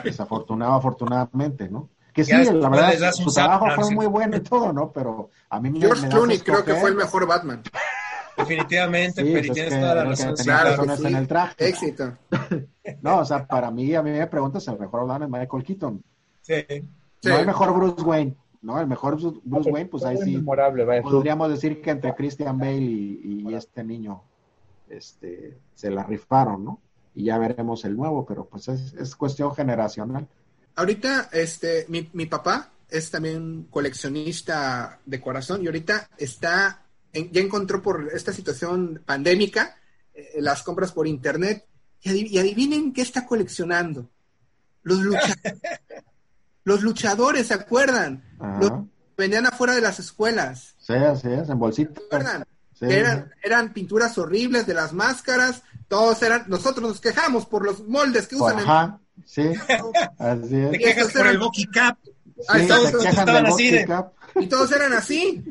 Speaker 4: Desafortunado, afortunadamente, ¿no? Que sí, la verdad, su trabajo fue muy bueno y todo, ¿no? Pero a mí
Speaker 3: me George Clooney creo que fue el mejor Batman. [LAUGHS]
Speaker 1: Definitivamente, pero pues tienes toda la razón.
Speaker 4: Claro, en el traje.
Speaker 3: Éxito. [LAUGHS]
Speaker 4: no, o sea, para mí, a mí me preguntas, el mejor Batman es Michael Keaton.
Speaker 1: Sí.
Speaker 4: No el mejor Bruce Wayne, ¿no? El mejor Bruce Wayne, pues ahí sí. podríamos decir que entre Christian Bale y, y, este niño, este, se la rifaron, ¿no? Y ya veremos el nuevo, pero pues es, es cuestión generacional
Speaker 3: ahorita, este, mi, mi papá es también coleccionista de corazón y ahorita está, ya encontró por esta situación pandémica eh, las compras por internet y, adivinen qué está coleccionando. Los luchadores. [LAUGHS] los luchadores, ¿se acuerdan? Los vendían afuera de las escuelas.
Speaker 4: Sí, así es, en bolsitas.
Speaker 3: ¿Se acuerdan? Eran, eran pinturas horribles de las máscaras, todos eran, nosotros nos quejamos por los moldes que usan
Speaker 4: en Sí, así es.
Speaker 1: Te quejas por el Bucky Cap.
Speaker 3: Sí, todos estaban así Y todos eran así.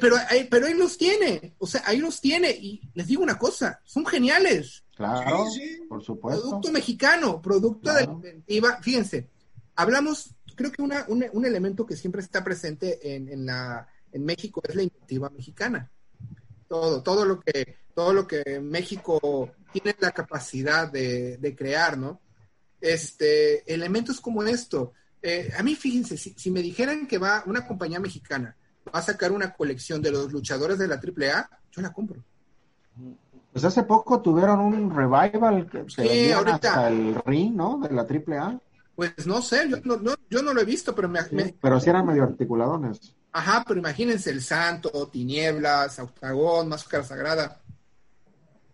Speaker 3: pero, ahí, pero ahí los tiene. O sea, ahí los tiene. Y les digo una cosa, son geniales.
Speaker 4: Claro, por supuesto.
Speaker 3: Producto mexicano, producto de la inventiva. Fíjense, hablamos, creo que una, un, elemento que siempre está presente en, en, la, en México es la inventiva mexicana. Todo, todo lo que, todo lo que México tiene la capacidad de, de crear, ¿no? este, elementos como esto. Eh, a mí, fíjense, si, me dijeran que va una compañía mexicana, va a sacar una colección de los luchadores de la AAA, yo la compro.
Speaker 4: Pues hace poco tuvieron un revival que
Speaker 3: sí, ahorita,
Speaker 4: hasta el ring, ¿no? De la AAA.
Speaker 3: Pues no sé, yo no, yo no lo he visto, pero me,
Speaker 4: Pero sí eran medio articuladones.
Speaker 3: Ajá, pero imagínense el Santo, Tinieblas, Octagón, Máscara Sagrada.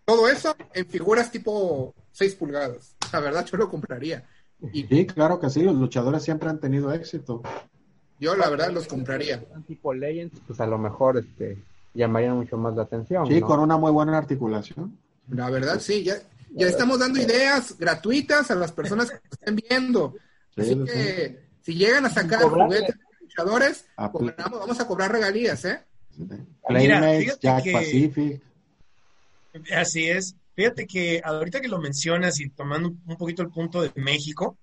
Speaker 3: Todo eso en figuras tipo 6 pulgadas. La verdad, yo lo compraría.
Speaker 4: Y, sí, claro que sí, los luchadores siempre han tenido éxito.
Speaker 3: Yo, la verdad, los compraría.
Speaker 2: Tipo Legends, pues a lo mejor este, llamarían mucho más la atención.
Speaker 4: Sí, con una muy buena articulación.
Speaker 3: La verdad, sí, ya, ya estamos dando ideas gratuitas a las personas que estén viendo. Así que, si llegan a sacar juguetes luchadores, vamos a cobrar regalías, ¿eh?
Speaker 4: Playmates, Jack Pacific.
Speaker 1: Así es. Fíjate que ahorita que lo mencionas y tomando un poquito el punto de México,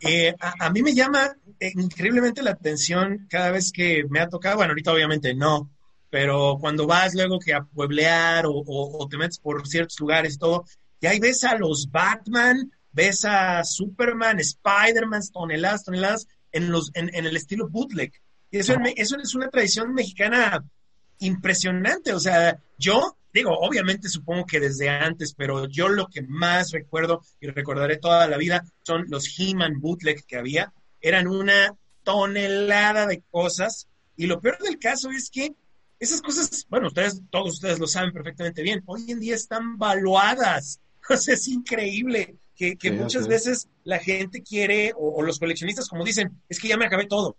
Speaker 1: eh, a, mí me llama eh, increíblemente la atención cada vez que me ha tocado, bueno, ahorita obviamente no, pero cuando vas luego que a pueblear o, te metes por ciertos lugares y todo, y ahí ves a los Batman, ves a Superman, Spider-Man, toneladas, toneladas en, los, en, el estilo bootleg. Y eso, eso es una tradición mexicana impresionante. O sea, yo digo, obviamente supongo que desde antes, pero yo lo que más recuerdo y recordaré toda la vida son los He-Man bootleg que había. Eran una tonelada de cosas. Y lo peor del caso es que esas cosas, bueno, ustedes, todos ustedes lo saben perfectamente bien, hoy en día están valuadas. [LAUGHS] O sea, es increíble que, muchas veces la gente quiere, o, los coleccionistas, como dicen, es que ya me acabé todo,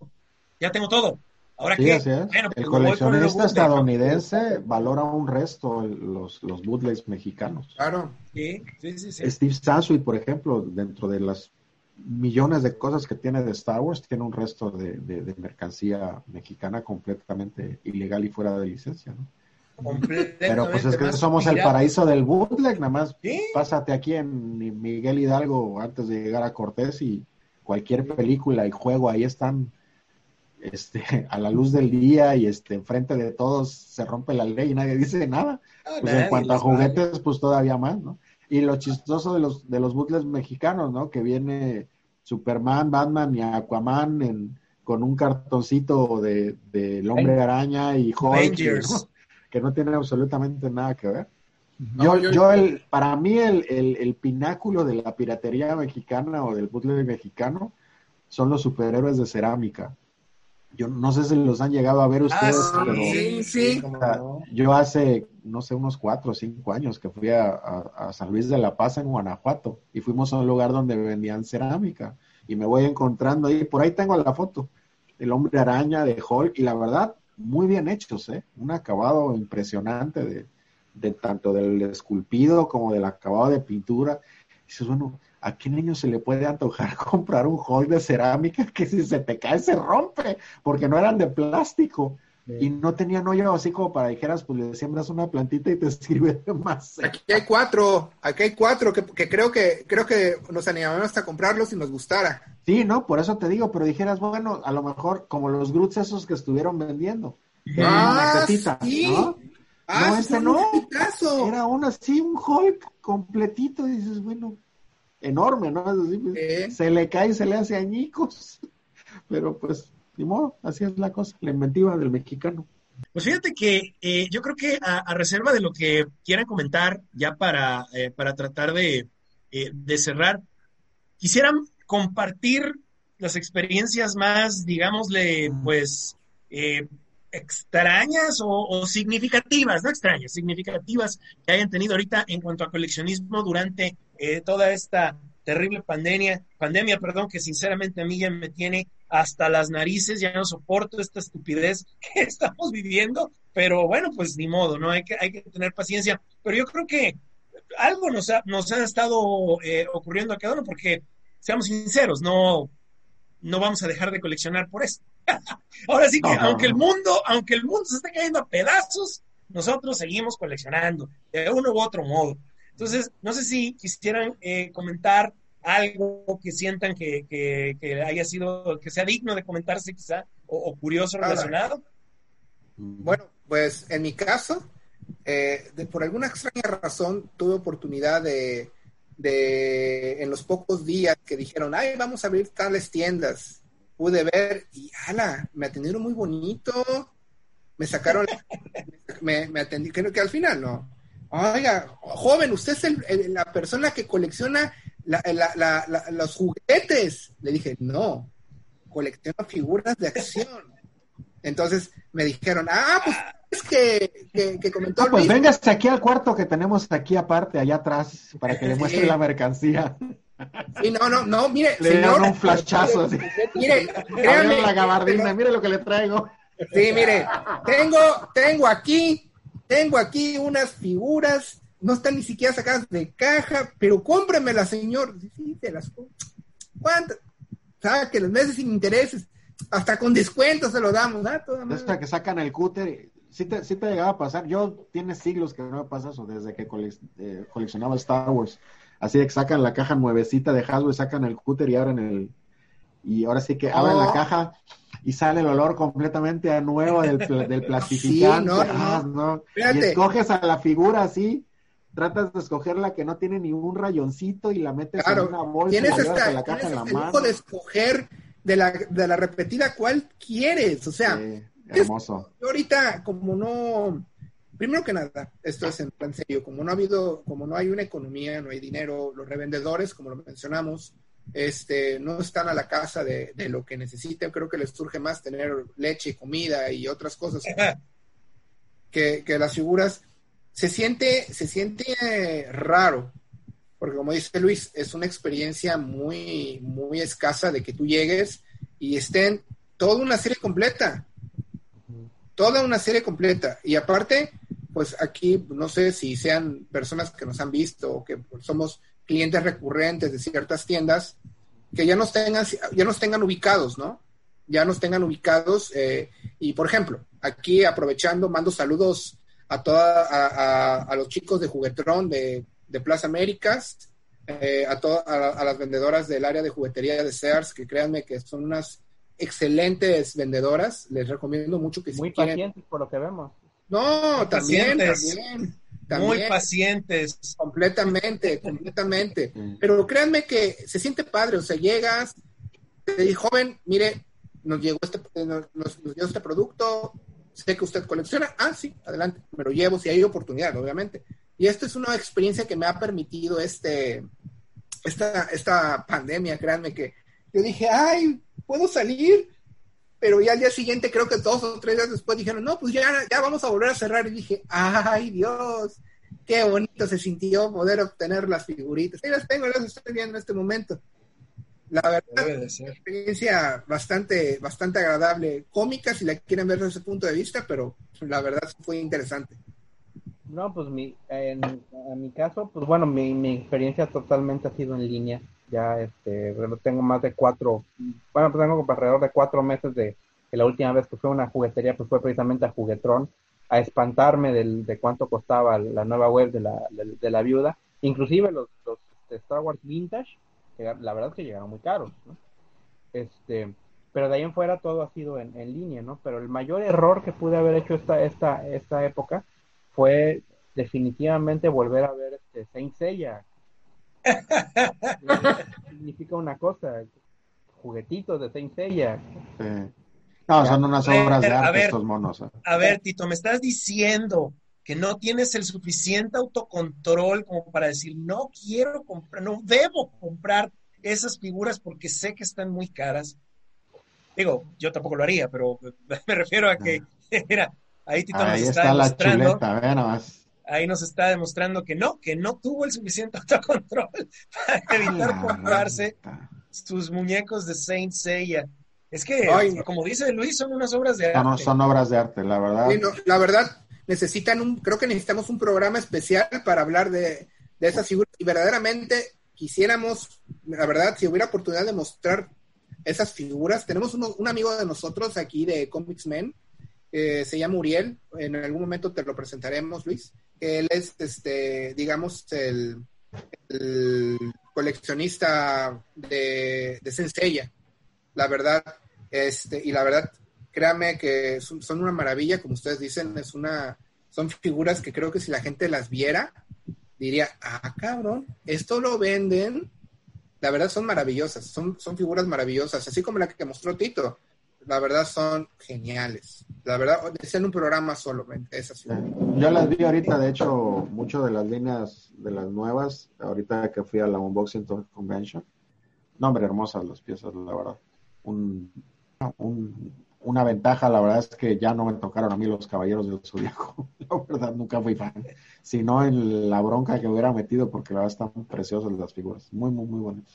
Speaker 1: ya tengo todo. Ahora
Speaker 4: sí, Bueno, el coleccionista estadounidense valora un resto los, los bootlegs mexicanos.
Speaker 3: Claro.
Speaker 1: Sí, sí, sí.
Speaker 4: Steve Sansweet, por ejemplo, dentro de las millones de cosas que tiene de Star Wars, tiene un resto de, mercancía mexicana completamente ilegal y fuera de licencia, ¿no? Pero pues es que somos el paraíso del bootleg, nada más. Pásate aquí en Miguel Hidalgo antes de llegar a Cortés y cualquier película y juego ahí están este, [LAUGHS] a la luz del día y este, enfrente de todos se rompe la ley y nadie dice nada. Ah, pues en cuanto a juguetes, pues todavía más, ¿no? Y lo chistoso de los, de los bootlegs mexicanos, ¿no? Que viene Superman, Batman y Aquaman en, con un cartoncito de, de hombre araña y Hulk, que no tiene absolutamente nada que ver. yo, yo, el, para mí el, el, el, pináculo de la piratería mexicana o del bootleg mexicano son los superhéroes de cerámica. Yo no sé si los han llegado a ver ah, ustedes, pero sí, sí. yo hace, no sé, unos cuatro o cinco años que fui a, a, San Luis de la Paz en Guanajuato y fuimos a un lugar donde vendían cerámica y me voy encontrando ahí, por ahí tengo la foto, el hombre araña de Hulk y la verdad, muy bien hechos, ¿eh? Un acabado impresionante de, de tanto del esculpido como del acabado de pintura. Y dices, bueno, ¿a qué niño se le puede antojar [LAUGHS] comprar un hall de cerámica que si se te cae se rompe? Porque no eran de plástico. Y no tenían hoyo así como para dijeras, pues le siembras una plantita y te [LAUGHS] sirve de más.
Speaker 3: Aquí hay cuatro, aquí hay cuatro que, creo que creo que nos animamos hasta comprarlos si nos gustara.
Speaker 4: Sí, no, por eso te digo, pero dijeras, bueno, a lo mejor como los Groots esos que estuvieron vendiendo.
Speaker 3: Ah, sí. ¿no?
Speaker 4: Ah, no, este no. Era uno así, un Hulk completito, y dices, bueno, enorme, ¿no? Pues, se le cae y se le hace añicos. [LAUGHS] Pero pues, ni modo, así es la cosa, la inventiva del mexicano.
Speaker 1: Pues fíjate que eh, yo creo que a, reserva de lo que quieran comentar, ya para, eh, para tratar de, eh, de cerrar, quisieran compartir las experiencias más, digámosle, pues, extrañas o, significativas, no extrañas, significativas que hayan tenido ahorita en cuanto a coleccionismo durante eh, toda esta terrible pandemia, pandemia, perdón, que sinceramente a mí ya me tiene hasta las narices, ya no soporto esta estupidez [LAUGHS] que estamos viviendo, pero bueno, pues ni modo, ¿no? Hay que, hay que tener paciencia, pero yo creo que algo nos ha, nos ha estado eh, ocurriendo a cada uno, porque seamos sinceros, no, no vamos a dejar de coleccionar por eso. [LAUGHS] Ahora sí que, aunque el mundo, aunque el mundo se esté cayendo a pedazos, nosotros seguimos coleccionando de uno u otro modo. Entonces, no sé si quisieran eh, comentar algo que sientan que, que, haya sido, que sea digno de comentarse quizá, o, curioso relacionado.
Speaker 3: Bueno, pues en mi caso, eh, por alguna extraña razón, tuve oportunidad de, de, en los pocos días que dijeron, ay, vamos a abrir tales tiendas, pude ver y, ala, me atendieron muy bonito, me sacaron, [LAUGHS] me, me atendí, creo que al final, ¿no? Oiga, joven, usted es la persona que colecciona los juguetes. Le dije, no, colecciono figuras de acción. Entonces me dijeron, ah, pues es que, que, comentó.
Speaker 4: Ah, pues véngase aquí al cuarto que tenemos aquí aparte, allá atrás, para que le muestre la mercancía.
Speaker 3: Sí, no, no, no, mire,
Speaker 4: le señor. un flashazo así. Mire, créame. la gabardina, mire lo que le traigo.
Speaker 3: Sí, mire, tengo, tengo aquí, tengo aquí unas figuras, no están ni siquiera sacadas de caja, pero cómpremela, señor. Sí, te las ¿Cuántas? que los meses sin intereses, hasta con descuento se lo damos, ¿ah?
Speaker 4: Hasta que sacan el cúter, sí te, sí te llegaba a pasar. Yo tiene siglos que no me pasa eso, desde que eh, coleccionaba Star Wars. Así que sacan la caja nuevecita de Hasbro, sacan el cúter y abren el. Y ahora sí que abren la oh. caja y sale el olor completamente a nuevo del, del [LAUGHS] plastificante. Ah, y escoges a la figura así, tratas de escoger la que no tiene ni un rayoncito y la metes en una bolsa
Speaker 3: tienes esta, la caja en la mano. de escoger de la, de la repetida cuál quieres, o sea,
Speaker 4: hermoso.
Speaker 3: yo ahorita como no primero que nada, esto es en plan serio, como no ha habido, como no hay una economía, no hay dinero, los revendedores, como lo mencionamos, este, no están a la casa de, lo que necesiten, creo que les surge más tener leche, comida y otras cosas que, que las figuras. Se siente, se siente raro, porque como dice Luis, es una experiencia muy, muy escasa de que tú llegues y estén toda una serie completa, toda una serie completa. Y aparte, pues aquí no sé si sean personas que nos han visto o que somos clientes recurrentes de ciertas tiendas, que ya nos tengan, ya nos tengan ubicados, ¿no? Ya nos tengan ubicados. Eh, y por ejemplo, aquí aprovechando, mando saludos a, toda, a, los chicos de Juguetrón de, Plaza Américas, eh, a, a, las vendedoras del área de juguetería de Sears, que créanme que son unas excelentes vendedoras. Les recomiendo mucho que
Speaker 2: Muy pacientes por lo que vemos.
Speaker 3: No, también, también,
Speaker 1: Muy pacientes.
Speaker 3: Completamente, [LAUGHS] completamente. Pero créanme que se siente padre, o sea, llegas, te joven, mire, nos llegó este, nos, nos llegó este producto, sé que usted colecciona, ah, sí, adelante, me lo llevo si hay oportunidad, obviamente. Y esto es una experiencia que me ha permitido este, esta, esta pandemia, créanme que yo dije, ay, puedo salir, pero ya al día siguiente, creo que dos o tres días después dijeron, no, pues ya, ya vamos a volver a cerrar. Y dije, ay, Dios, qué bonito se sintió poder obtener las figuritas. Ahí las tengo, las estoy viendo en este momento. La verdad, una experiencia bastante, bastante agradable, cómica si la quieren ver desde ese punto de vista, pero la verdad fue interesante.
Speaker 2: No, pues mi, en, mi caso, pues bueno, mi, mi experiencia totalmente ha sido en línea. Ya este, tengo más de cuatro, bueno, pues tengo alrededor de cuatro meses de que la última vez que fue a una juguetería, pues fue precisamente a Juguetrón, a espantarme del, de cuánto costaba la nueva web de la, de, la viuda. Inclusive los, los este, Star Wars Vintage, la verdad es que llegaron muy caros, ¿no? Este, pero de ahí en fuera todo ha sido en, línea, ¿no? Pero el mayor error que pude haber hecho esta, esta, esta época fue definitivamente volver a ver este Saint Seiya. [LAUGHS] significa una cosa, juguetitos de Saint Seiya.
Speaker 4: No, son unas obras de arte estos monos. ¿eh?
Speaker 1: A ver, Tito, me estás diciendo que no tienes el suficiente autocontrol como para decir, no quiero comprar, no debo comprar esas figuras porque sé que están muy caras. Digo, yo tampoco lo haría, pero [LAUGHS] me refiero a que, [LAUGHS] mira, ahí Tito nos está, demostrando. ahí nos está demostrando que no, que no tuvo el suficiente [LAUGHS] autocontrol para evitar comprarse sus muñecos de Saint Seiya. Es que, como dice Luis, son unas obras de arte.
Speaker 4: No, son obras de arte, la verdad.
Speaker 3: la verdad, necesitan un, creo que necesitamos un programa especial para hablar de, de esas figuras. Y verdaderamente quisiéramos, la verdad, si hubiera oportunidad de mostrar esas figuras, tenemos un amigo de nosotros aquí de Comics Men, eh, se llama Uriel, en algún momento te lo presentaremos, Luis, él es, este, digamos, el, coleccionista de, de la verdad, este, y la verdad, créame que son, una maravilla, como ustedes dicen, es una, son figuras que creo que si la gente las viera, diría, ah, cabrón, esto lo venden. La verdad son maravillosas, son, son figuras maravillosas, así como la que mostró Tito. La verdad son geniales. La verdad, decían un programa solamente esas figuras.
Speaker 4: Yo las vi ahorita, de hecho, mucho de las líneas de las nuevas, ahorita que fui a la Unboxing Convention. No, hombre, hermosas las piezas, la verdad. Un, un, una ventaja, la verdad es que ya no me tocaron a mí los caballeros del zodiaco. [LAUGHS] la verdad, nunca fui fan. Sino en la bronca que hubiera metido, porque la verdad están preciosas las figuras. Muy, muy, muy buenas.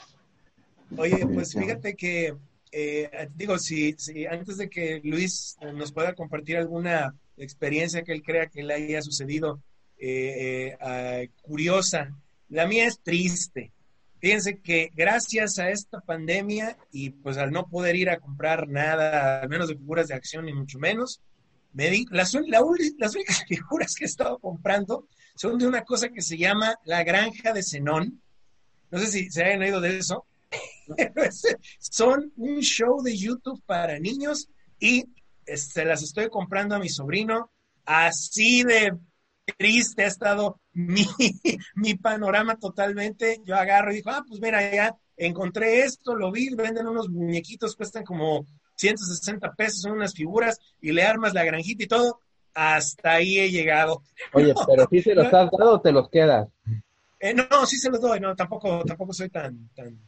Speaker 1: Oye, pues fíjate que, eh, digo, si, si antes de que Luis nos pueda compartir alguna experiencia que él crea que le haya sucedido eh, eh, curiosa, la mía es triste. Fíjense que gracias a esta pandemia y pues al no poder ir a comprar nada, al menos de figuras de acción ni mucho menos, me di, las, las únicas [LAUGHS] figuras que he estado comprando son de una cosa que se llama la granja de Zenón. No sé si se hayan oído de eso. [LAUGHS] son un show de YouTube para niños y se este, las estoy comprando a mi sobrino así de triste ha estado mi, [LAUGHS] mi panorama totalmente. Yo agarro y digo, ah, pues mira, ya encontré esto, lo vi, venden unos muñequitos, cuestan como 160 pesos, son unas figuras, y le armas la granjita y todo. Hasta ahí he llegado.
Speaker 2: Oye, [LAUGHS] pero si se los has dado o te los quedas.
Speaker 1: Eh, no, sí se los doy, no, tampoco, tampoco soy tan, tan,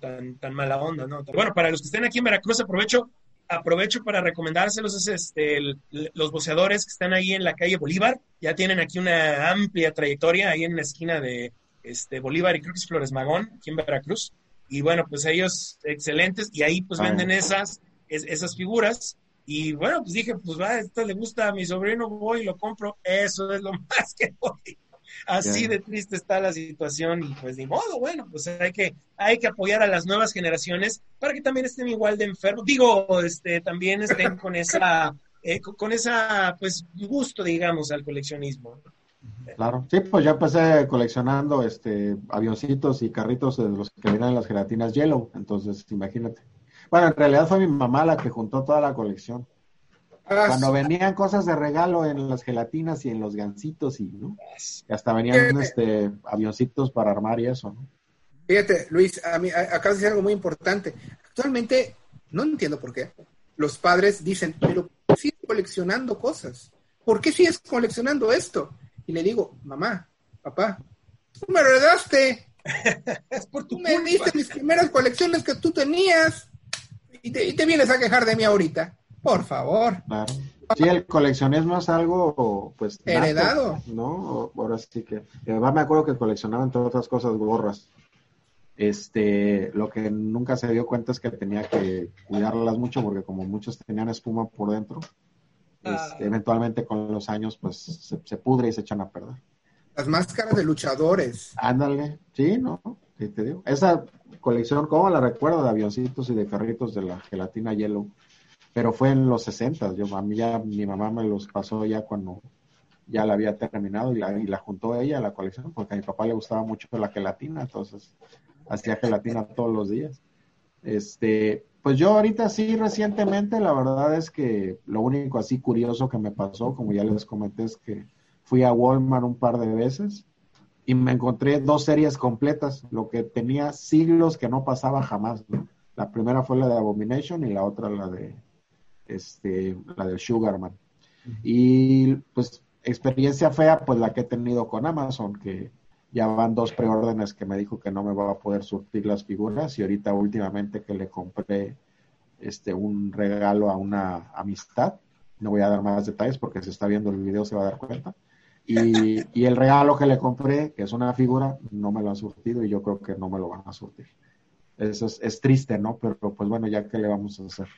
Speaker 1: tan, tan mala onda, ¿no? Bueno, para los que estén aquí en Veracruz, aprovecho aprovecho para recomendárselos es este, los boceadores que están ahí en la calle Bolívar. Ya tienen aquí una amplia trayectoria ahí en la esquina de este, Bolívar y creo que es Flores Magón, aquí en Veracruz. Y bueno, pues ellos excelentes y ahí pues venden esas, esas figuras. Y bueno, pues dije, pues va, esto le gusta a mi sobrino, voy y lo compro. Eso es lo [LAUGHS] más que voy. Así de triste está la situación y pues ni modo, bueno, pues hay que, hay que apoyar a las nuevas generaciones para que también estén igual de enfermos. Digo, este, también estén [LAUGHS] con esa eh, con esa, pues, gusto, digamos, al coleccionismo.
Speaker 4: Claro, sí, pues ya empecé coleccionando este avioncitos y carritos de los que vienen en las gelatinas Yellow, entonces imagínate. Bueno, en realidad fue mi mamá la que juntó toda la colección. Ah, Cuando venían cosas de regalo en las gelatinas y en los gancitos y, ¿no? hasta venían este avioncitos para armar y eso, ¿no?
Speaker 3: Fíjate, Luis, a mí acabas de decir algo muy importante. Actualmente, no entiendo por qué, los padres dicen, pero sigues coleccionando cosas. ¿Por qué sigues coleccionando esto? Y le digo, mamá, papá, tú me heredaste. es [LAUGHS] por tu tú me diste mis primeras colecciones que tú tenías y te, vienes a quejar de mí ahorita. Por favor.
Speaker 4: Sí, el coleccionismo es algo, pues.
Speaker 3: Heredado.
Speaker 4: ¿No? Ahora sí que. Mi me acuerdo que coleccionaba, entre otras cosas, gorras. Este, lo que nunca se dio cuenta es que tenía que cuidarlas mucho porque como muchos tenían espuma por dentro, ah. este, eventualmente con los años pues se, pudre y se echan a perder.
Speaker 3: Las máscaras de luchadores.
Speaker 4: Ándale, sí, ¿no? Sí, te digo. Esa colección, ¿cómo la recuerdo? De avioncitos y de carritos de la gelatina Yellow. Pero fue en los 60. Yo, a mí ya, mi mamá me los pasó ya cuando ya la había terminado y la, y la juntó ella a la colección porque a mi papá le gustaba mucho la gelatina, entonces hacía gelatina todos los días. Este, pues yo ahorita sí, recientemente, la verdad es que lo único así curioso que me pasó, como ya les comenté, es que fui a Walmart un par de veces y me encontré dos series completas, lo que tenía siglos que no pasaba jamás. La primera fue la de Abomination y la otra la de este, la de Sugarman. Y pues experiencia fea, pues la que he tenido con Amazon, que ya van dos preórdenes que me dijo que no me va a poder surtir las figuras y ahorita últimamente que le compré este un regalo a una amistad. No voy a dar más detalles porque si está viendo el video se va a dar cuenta. Y, y el regalo que le compré, que es una figura, no me lo han surtido y yo creo que no me lo van a surtir. Eso es, es triste, ¿no? Pero pues bueno, ya que le vamos a hacer.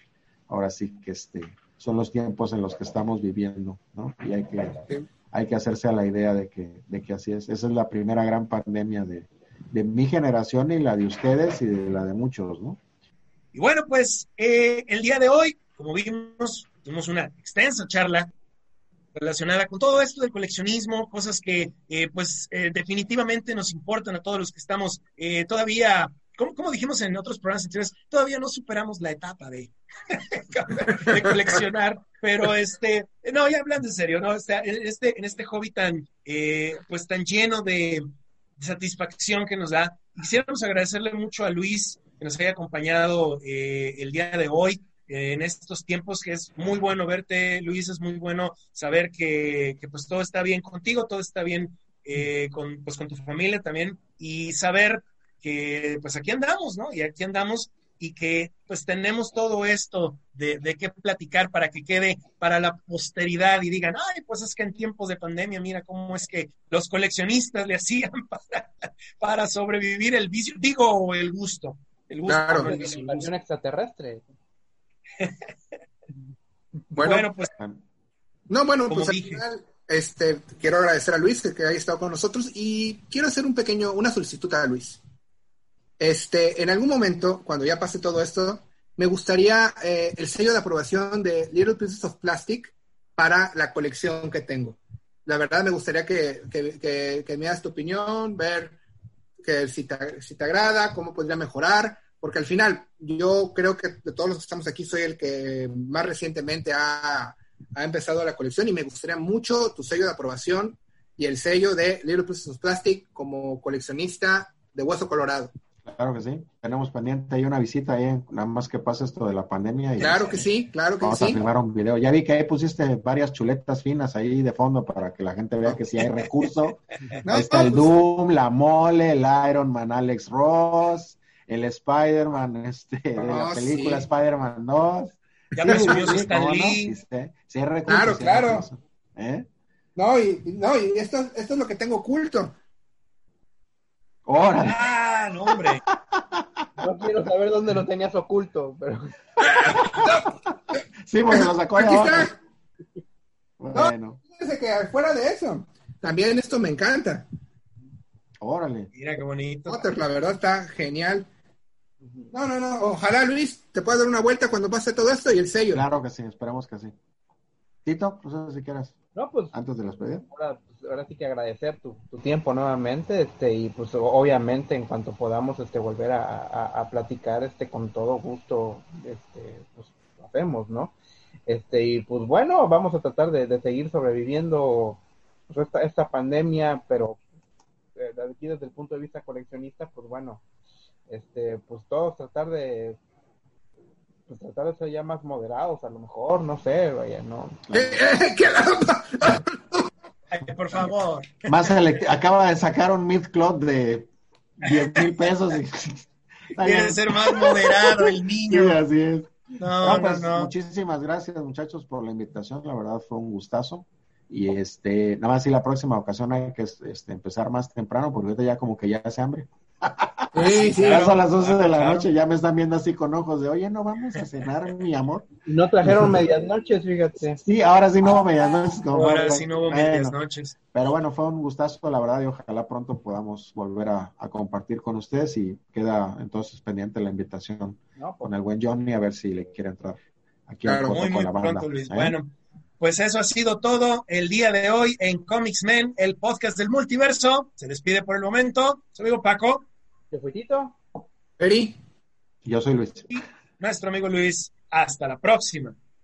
Speaker 4: Ahora sí que este son los tiempos en los que estamos viviendo, ¿no? Y hay que hay que hacerse a la idea de que, de que así es. Esa es la primera gran pandemia de, mi generación y la de ustedes y de la de muchos, ¿no?
Speaker 1: Y bueno, pues eh, el día de hoy, como vimos, tuvimos una extensa charla relacionada con todo esto del coleccionismo, cosas que eh, pues eh, definitivamente nos importan a todos los que estamos todavía como, dijimos en otros programas anteriores, todavía no superamos la etapa de, [LAUGHS] de coleccionar, pero este, no, ya hablando en serio, ¿no? en, este, en este hobby tan, eh, pues tan lleno de, satisfacción que nos da, quisiéramos agradecerle mucho a Luis que nos haya acompañado eh, el día de hoy eh, en estos tiempos, que es muy bueno verte, Luis, es muy bueno saber que, que pues todo está bien contigo, todo está bien con, pues, con tu familia también, y saber que pues aquí andamos, ¿no? Y aquí andamos y que pues tenemos todo esto de, de qué platicar para que quede para la posteridad y digan, ay, pues es que en tiempos de pandemia, mira cómo es que los coleccionistas le hacían [LAUGHS] para, para sobrevivir el vicio, digo, el gusto. El gusto
Speaker 2: claro, el vicio, el extraterrestre. [LAUGHS]
Speaker 3: bueno, pues... No, bueno, pues al final, este, quiero agradecer a Luis que, que haya estado con nosotros y quiero hacer un pequeño, una solicitud a Luis. Este, en algún momento, cuando ya pase todo esto, me gustaría eh, el sello de aprobación de Little Pieces of Plastic para la colección que tengo. La verdad me gustaría que, que, me das tu opinión, ver que si te, si te agrada, cómo podría mejorar, porque al final yo creo que de todos los que estamos aquí soy el que más recientemente ha, ha empezado la colección y me gustaría mucho tu sello de aprobación y el sello de Little Pieces of Plastic como coleccionista de Hueso Colorado.
Speaker 4: Claro que sí. Tenemos pendiente ahí una visita ahí, nada más que pasa esto de la pandemia.
Speaker 3: Y claro que sí, claro que
Speaker 4: vamos
Speaker 3: sí.
Speaker 4: Vamos a filmar un video. Ya vi que ahí pusiste varias chuletas finas ahí de fondo para que la gente vea que sí hay recurso. [LAUGHS] ahí está el Doom, la Mole, el Iron Man Alex Ross, el Spider-Man este, de la película Spider-Man 2.
Speaker 1: Ya me subió sí, Stan
Speaker 3: Lee. Sí, hay recursos. Claro, claro. ¿Eh? No, y, no, y esto, esto es lo que tengo oculto.
Speaker 4: ¡Órale!
Speaker 1: ¡Ah, no, hombre!
Speaker 2: No quiero saber dónde lo tenías oculto, pero...
Speaker 4: sí, porque lo sacó
Speaker 3: Aquí está. Bueno. No, que fuera de eso, también esto me encanta.
Speaker 4: Órale.
Speaker 1: Mira qué bonito.
Speaker 3: Potter, la verdad está genial. No, no, no. Ojalá, Luis, te pueda dar una vuelta cuando pase todo esto y el sello.
Speaker 4: Claro que sí, esperemos que sí. Tito, no sé si quieras.
Speaker 2: No, pues.
Speaker 4: Antes de las
Speaker 2: Ahora, pues, ahora, sí que agradecer tu, tu, tiempo nuevamente, este, y pues obviamente en cuanto podamos este volver a, a, platicar, este, con todo gusto, este, pues lo hacemos, ¿no? Este, y pues bueno, vamos a tratar de, de seguir sobreviviendo pues, esta, esta pandemia, pero eh, aquí desde el punto de vista coleccionista, pues bueno, este, pues todos tratar de pues tratar de ser ya más moderados, a lo mejor, no sé, vaya, no.
Speaker 1: Eh, eh, por favor.
Speaker 4: Más acaba de sacar un mid club de 10 mil pesos.
Speaker 1: Y... [LAUGHS] Quiere ser más moderado el niño.
Speaker 4: Sí, así es. No, pues, Muchísimas gracias, muchachos, por la invitación. La verdad fue un gustazo. Y este, nada más si la próxima ocasión hay que este, empezar más temprano, porque ahorita ya como que ya hace hambre. Sí, sí. a las 12 de la noche ya me están viendo así con ojos de, oye, no vamos a cenar, mi amor.
Speaker 2: No trajeron medias noches, fíjate.
Speaker 4: Sí, ahora sí no hubo medias noches.
Speaker 1: ahora sí no hubo medias noches.
Speaker 4: Pero bueno, fue un gustazo, la verdad, y ojalá pronto podamos volver a, compartir con ustedes y queda entonces pendiente la invitación pues. con el buen Johnny a ver si le quiere entrar aquí
Speaker 1: claro, muy, muy pronto, Luis. ¿eh? Bueno, pues eso ha sido todo el día de hoy en Comics Men, el podcast del multiverso. Se despide por el momento. Su amigo Paco.
Speaker 2: Yo fui Tito.
Speaker 3: Eri.
Speaker 4: Yo soy Luis.
Speaker 1: Y nuestro amigo Luis. Hasta la próxima.